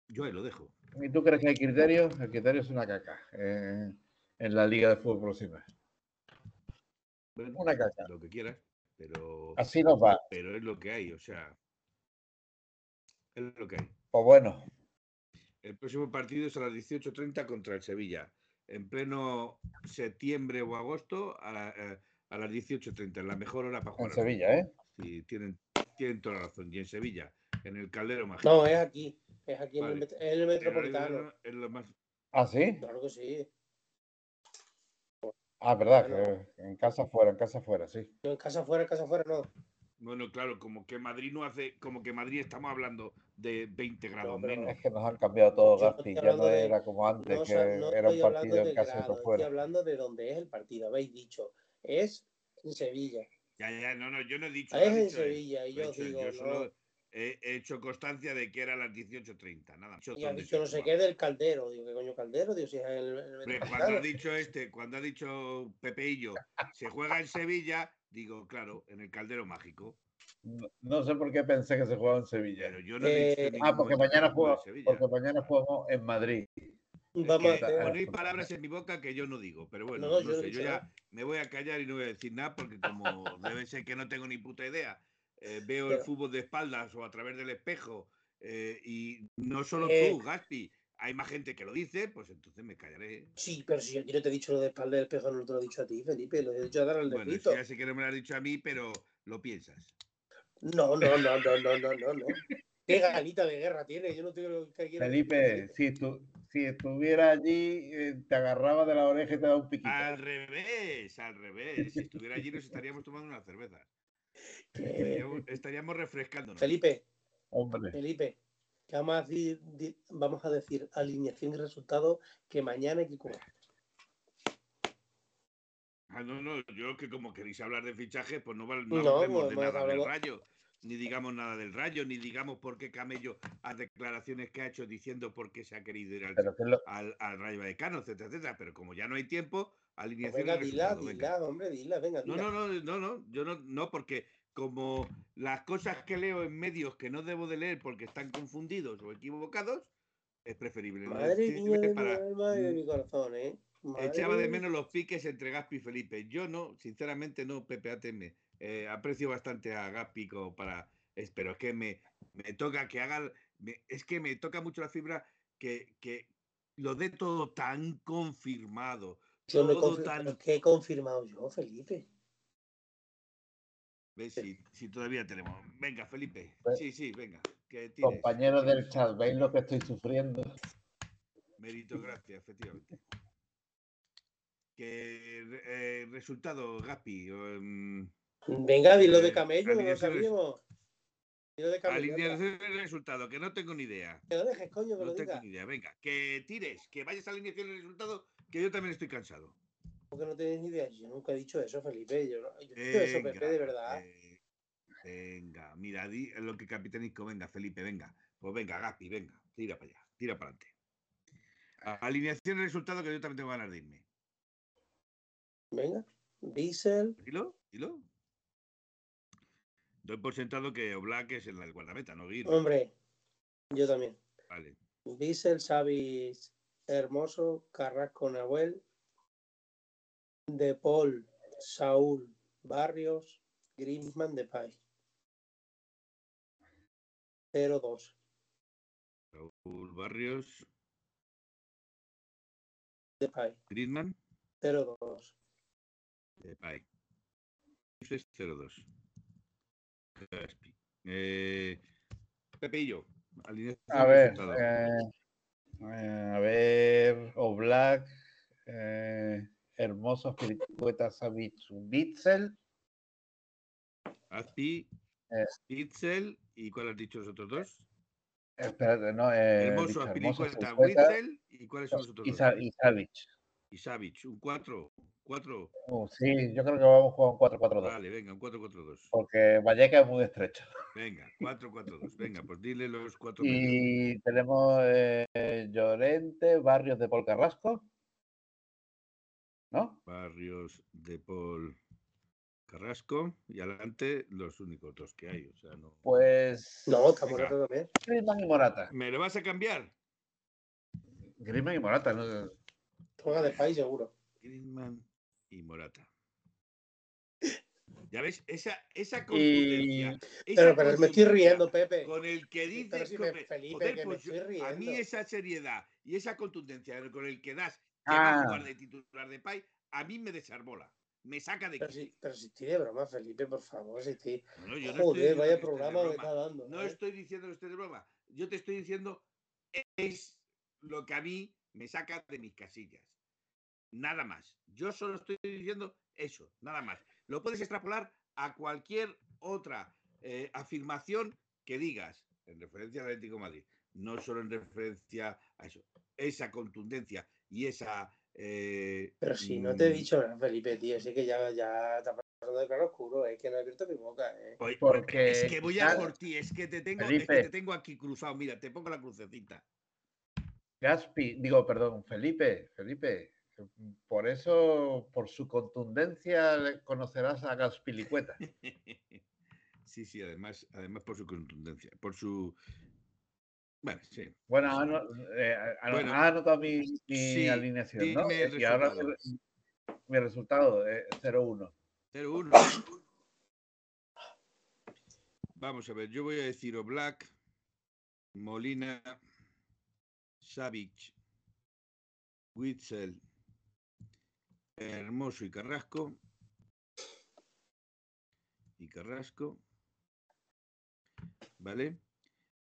Yo ahí lo dejo. ¿Y tú crees que hay criterio? El criterio es una caca eh, en la Liga de Fútbol Profesional. Bueno, Una caca. lo que quieras, pero, Así nos va. pero es lo que hay, o sea, es lo que hay. Pues bueno, El próximo partido es a las 18.30 contra el Sevilla. En pleno septiembre o agosto a, la- eh, a las 18.30. La mejor hora para en jugar. al Sevilla, ¿eh? Sí, tienen, tienen toda la razón. Y en Sevilla, en el Caldero Mágico. No, es aquí. Es aquí en el, en metropolitano. horario es lo más. ¿Ah, sí? Claro que sí. Ah, verdad, Bueno. que en casa fuera, en casa fuera, sí. En casa fuera, en casa fuera, no. Bueno, claro, como que Madrid no hace. Como que Madrid estamos hablando de 20 grados pero- menos. Es que nos han cambiado todo, Gaspi. Ya no de- era como antes, No, que o sea, no era un estoy hablando partido de en casa y grado, otro estoy fuera. hablando de dónde es el partido. Habéis dicho, es en Sevilla. Ya, ya, no, no, yo no he dicho. Es en dicho, eh, Sevilla. Y yo digo, yo solo he he hecho constancia de que era a las 18.30. Nada. Y ha dicho no sé qué del caldero. Digo, ¿qué coño caldero? Digo, si es el, el cuando ha dicho este, cuando ha dicho Pepeillo, se juega en Sevilla, digo, claro, en el Caldero Mágico. No, no sé por qué pensé que se jugaba en Sevilla. Pero yo no he dicho Eh, Ah, porque mañana Sevilla. porque mañana jugamos en Madrid. Es Vamos que hay palabras en mi boca que yo no digo, pero bueno, No, no, yo sé, yo ya me voy a callar y no voy a decir nada porque como debe ser que no tengo ni puta idea, eh, veo el fútbol de espaldas o a través del espejo eh, y no solo Eh. tú, Gaspi, hay más gente que lo dice, pues entonces me callaré. Sí, pero si yo no te he dicho lo de espalda del espejo, no te lo he dicho a ti, Felipe. Lo he dicho a dar al Bueno, ya sé que no me lo has dicho a mí, pero lo piensas. No, no, no, no, no, no, no, no. Qué ganita de guerra tiene. Yo no tengo que quiero Felipe, si, tú, si estuviera allí, eh, te agarraba de la oreja y te daba un piquito. Al revés, al revés. Si estuviera allí nos estaríamos tomando una cerveza. Estaríamos, estaríamos refrescándonos. Felipe, Hombre, Felipe, que vamos a decir, di- vamos a decir alineación y resultado que mañana hay que. Ah, no, no, yo que como queréis hablar de fichaje, pues no, val- No, no hablemos pues de nada del rayo, ni digamos nada del rayo, ni digamos por qué Camello a declaraciones que ha hecho diciendo por qué se ha querido ir al, lo, al, al Rayo Vallecano, etcétera, etcétera. Pero como ya no hay tiempo, Pues alineación venga, y dila, resultado, venga. dila, hombre, dila, venga, No, no, no, no, no, yo no, no, porque como las cosas que leo en medios que no debo de leer porque están confundidos o equivocados, es preferible. Madre mía de mi para- alma y de mm, mi corazón, ¿eh? Madre Echaba de menos los piques entre Gaspi y Felipe. Yo no, sinceramente no, Pepe ATM. eh, aprecio bastante a Gaspi como para. Pero es que me, me toca que haga. me- es que me toca mucho la fibra que, que lo dé todo tan confirmado. Yo no he tan- ¿Qué he confirmado yo, Felipe? ¿Ves? Si, si todavía tenemos. Venga, Felipe. Pues- Sí, sí, venga. Que. Compañeros del chat, ¿veis lo que estoy sufriendo? Meritocracia, efectivamente. Que eh, resultado, Gaspi. em, Venga, dilo de Eh, camello, no lo alineaciones- sabíamos. Dilo de camello. alineación de resultado, que no tengo ni idea. Que lo dejes, coño, que No lo tengo ni idea. Venga, que tires, que vayas a alineación de resultado, que yo también estoy cansado. Porque no tienes ni idea. Yo nunca he dicho eso, Felipe. Yo, he dicho eso, Pepe, de verdad. eh, venga, mira, di lo que capitanico, venga, Felipe, venga. Pues venga, Gaspi, venga, tira para allá, tira para adelante. Alineación de resultado, que yo también tengo ganas de irme. Venga. Diesel, ¿Dilo? ¿Dilo? Doy por sentado que Oblak es el, el guardameta, no Guir. hombre. Yo también. Vale. Diesel, Savis, Hermoso, Carrasco, Nahuel, De Paul, Saúl, Barrios, Griezmann, Depay. 0-2. Raúl Barrios, Depay. Griezmann, 0-2. Depay. Dices 0-2. Gaspi. Eh, Pepillo. A ver, eh, eh, a ver, Oblak, eh, Hermoso, Spiricueta, Savic, Bitzel, Azpi, eh. Itzel, ¿y cuál has dicho los otros dos? espérate, no, eh, he Hermoso, dicho Azpilicueta, Spiricueta, Witzel, ¿y cuáles son los otros y, dos? Y Savic. Y Savic, un 4. 4. Uh, sí, yo creo que vamos a jugar un 4-4-2, Vale, venga, un 4-4-2. porque Valleca es muy estrecho. Venga, 4-4-2. Venga, pues dile los cuatro. medios. Y tenemos eh, Llorente, Barrios de Paul Carrasco. ¿No? Barrios de Paul Carrasco y adelante los únicos dos que hay. O sea, no. Pues. No. Morata también. Griezmann y Morata. ¿Me lo vas a cambiar? Griezmann y Morata, ¿no? Juega Depay seguro. Griezmann y Morata. ¿Ya ves? Esa, esa contundencia. esa Pero, pero me estoy riendo, Pepe. Con el que dices. Pero si con me- el- Felipe, joder, que me pues yo- estoy a mí esa seriedad y esa contundencia con el que das que va a Ah. jugar de titular de Pai, a mí me desarbola. Me saca de Pero si, pero si estoy de broma, Felipe, por favor. Si estoy... No, yo no estoy Joder, diciendo vaya programa me está dando. No ¿eh? estoy diciendo que esté de broma. Yo te estoy diciendo es lo que a mí me saca de mis casillas. Nada más. Yo solo estoy diciendo eso, nada más. Lo puedes extrapolar a cualquier otra eh, afirmación que digas en referencia al Atlético de Madrid. No solo en referencia a eso. Esa contundencia y esa... eh, Pero si no te he mm, dicho nada, Felipe, tío. Sí que ya, ya está pasando de claro oscuro. Es que no he abierto mi boca, ¿eh? Oye, Porque es que voy a ya- por ti, es que te tengo, es Felipe. que te tengo aquí cruzado. Mira, te pongo la crucecita. Gaspi, digo, perdón, Felipe, Felipe. Por eso, por su contundencia, conocerás a Gaspilicueta. Sí, sí, además, además por su contundencia, por su. Bueno, sí. Bueno, ha ano- eh, Bueno, mi, mi sí, alineación, ¿no? y ahora mi resultado es 0-1. 0-1. Vamos a ver, yo voy a decir Oblak, Molina, Savic, Witzel, Hermoso y Carrasco. Y Carrasco. ¿Vale?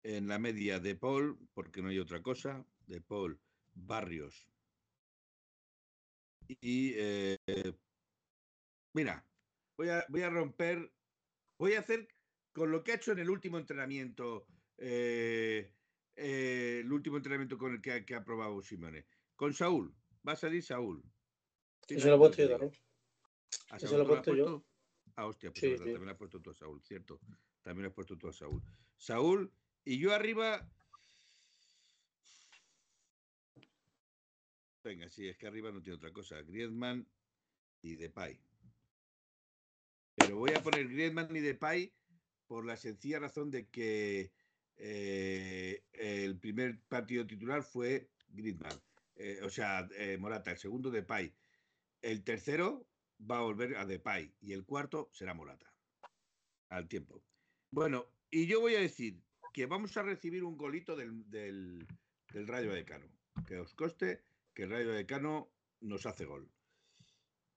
En la media de Paul, porque no hay otra cosa, de Paul, Barrios. Y eh, mira, voy a, voy a romper, voy a hacer con lo que ha hecho en el último entrenamiento, eh, eh, el último entrenamiento con el que, ha- que ha probado Simone. Con Saúl, va a salir Saúl. Sí, Eso lo he puesto yo también. ¿A Eso lo he puesto yo. Ah, hostia, pues Sí, verdad, sí. también has puesto tú a Saúl, cierto. También has puesto tú a Saúl. Saúl, y yo arriba. Venga, sí, es que arriba no tiene otra cosa. Griezmann y Depay. Pero voy a poner Griezmann y Depay por la sencilla razón de que eh, el primer partido titular fue Griezmann. Eh, o sea, eh, Morata, el segundo Depay. El tercero va a volver a Depay y el cuarto será Morata. Al tiempo. Bueno, y yo voy a decir que vamos a recibir un golito del, del, del Rayo Decano. Que os coste que el Rayo Decano nos hace gol.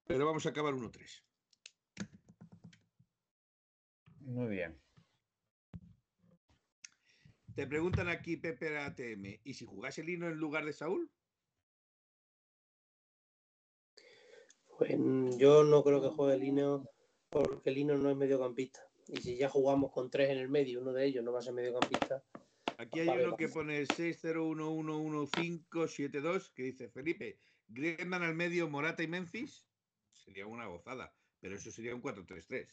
Pero vamos a acabar 1-3. Muy bien. Te preguntan aquí Pepe ATM, ¿y si jugase Lino en lugar de Saúl? Pues yo no creo que juegue Lino porque Lino no es mediocampista. Y si ya jugamos con tres en el medio, uno de ellos no va a ser mediocampista. Aquí hay uno que pone 601111572 que dice Felipe, Griezmann al medio, Morata y Memphis. Sería una gozada, pero eso sería un 4-3-3.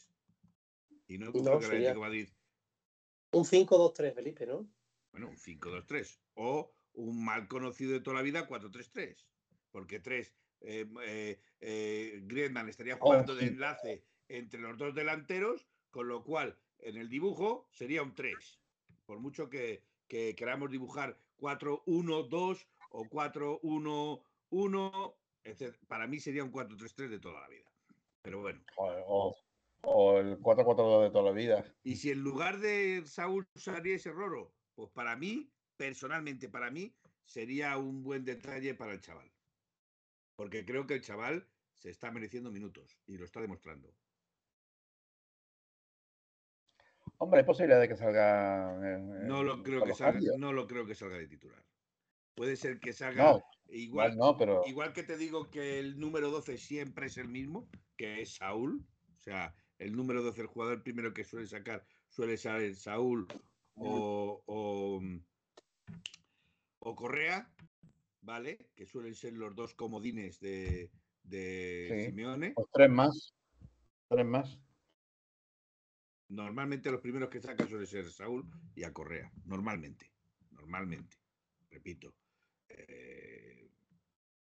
Y no, No, que sería- de Madrid, Un 5-2-3, Felipe, ¿no? bueno, un 5-2-3 o un mal conocido de toda la vida 4-3-3. Porque 3, eh, eh, eh, Griezmann estaría jugando de sí. enlace entre los dos delanteros, con lo cual en el dibujo sería un 3. Por mucho que, que queramos dibujar 4-1-2 o 4-1-1, etc., para mí sería un 4-3-3 de toda la vida. Pero bueno. O, o el 4-4-2 de toda la vida. Y si en lugar de Saúl saliese Roro, pues para mí, personalmente para mí, sería un buen detalle para el chaval. Porque creo que el chaval se está mereciendo minutos y lo está demostrando. Hombre, hay posibilidad de que salga. eh, No lo creo que salga, cambios. no lo creo que salga de titular. Puede ser que salga No, igual, no, pero. igual que te digo que el número 12 siempre es el mismo, que es Saúl. O sea, el número 12, el jugador primero que suele sacar, suele ser Saúl o, o, o Correa, ¿vale? Que suelen ser los dos comodines de, de Sí. Simeone. Pues tres más. Tres más. Normalmente los primeros que saca suele ser Saúl y a Correa. Normalmente. Normalmente. Repito. Eh,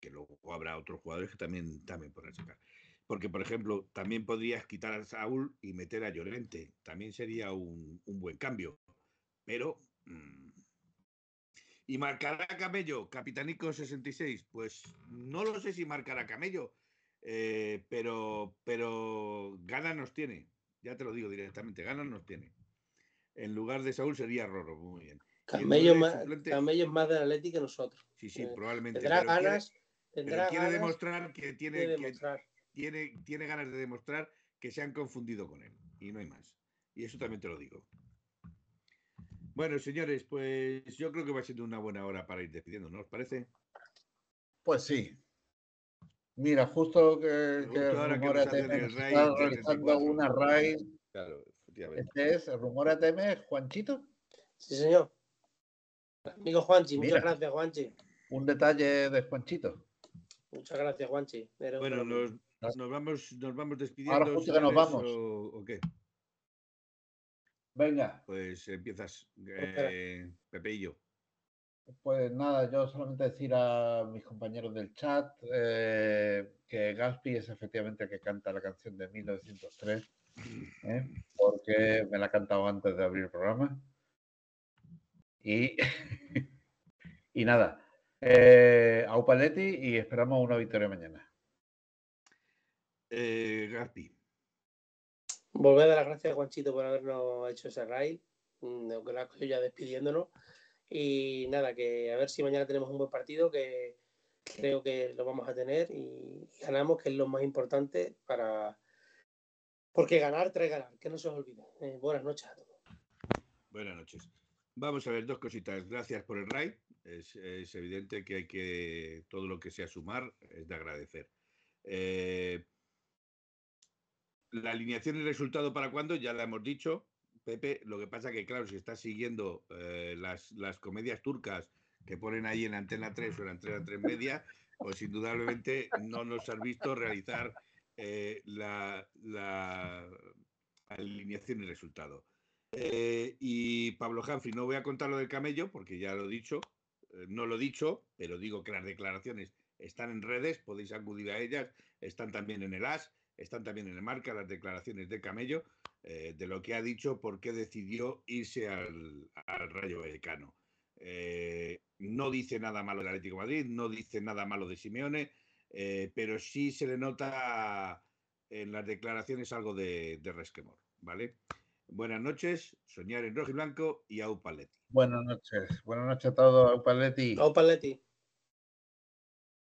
que luego habrá otros jugadores que también, también podrán sacar. Porque, por ejemplo, también podrías quitar a Saúl y meter a Llorente. También sería un, un buen cambio. Pero. mm, ¿Y marcará Camello? Capitanico 66. Pues no lo sé si marcará Camello. eh, pero, pero ganas nos tiene. Ya te lo digo directamente. Ganas nos tiene. En lugar de Saúl sería Roro. Muy bien. Camello, más, suplente- Camello es más del Atlético que nosotros. Sí, sí, Eh, probablemente. Tendrá pero quiere- ganas, pero quiere ganas demostrar que de tiene, que demostrar. tiene, tiene ganas de demostrar que se han confundido con él. Y no hay más. Y eso también te lo digo. Bueno, señores, pues yo creo que va siendo una buena hora para ir despidiendo, ¿no os parece? Pues sí. Mira, justo que, Justo que ahora que está realizando 34. una raid. Claro, efectivamente. Este es el Rumor ATM, es Juanchito. Sí, señor. Amigo Juanchi, Mira. muchas gracias, Juanchi. Un detalle de Juanchito. Muchas gracias, Juanchi. Bueno, fenómeno. nos, nos vamos, nos vamos despidiendo. Ahora justo que nos vamos. O, o qué? Venga, Pues empiezas, eh, Pepe y yo. Pues nada, yo solamente decir a mis compañeros del chat eh, que Gaspi es efectivamente el que canta la canción de 1903, ¿eh? porque me la ha cantado antes de abrir el programa. Y, y nada, eh, a Upaletti y esperamos una victoria mañana. Eh, Gaspi. Volver a dar las gracias a Juanchito por habernos hecho ese raid. Mm, aunque la cogido ya despidiéndonos. Y nada, que a ver si mañana tenemos un buen partido, que creo que lo vamos a tener y ganamos, que es lo más importante para. Porque ganar trae ganar, que no se os olvide. Eh, buenas noches a todos. Buenas noches. Vamos a ver dos cositas. Gracias por el raid. Es, es evidente que hay que todo lo que sea sumar es de agradecer. Eh, la alineación y resultado para cuándo ya la hemos dicho. Pepe, lo que pasa que, claro, si estás siguiendo eh, las, las comedias turcas que ponen ahí en Antena 3 o en Antena 3 Media, pues indudablemente no nos has visto realizar eh, la, la alineación y resultado. Eh, y Pablo Humphrey, no voy a contar lo del camello porque ya lo he dicho, no lo he dicho, pero digo que las declaraciones están en redes, podéis acudir a ellas, están también en el AS, están también en el marca las declaraciones de Camello, eh, de lo que ha dicho, por qué decidió irse al, al Rayo Vallecano. Eh, no dice nada malo del Atlético de Madrid, no dice nada malo de Simeone, eh, pero sí se le nota en las declaraciones algo de, de resquemor, ¿vale? Buenas noches, soñar en rojo y blanco y Aupaletti. Buenas noches, buenas noches a todos, Aupaletti. Au Paletti.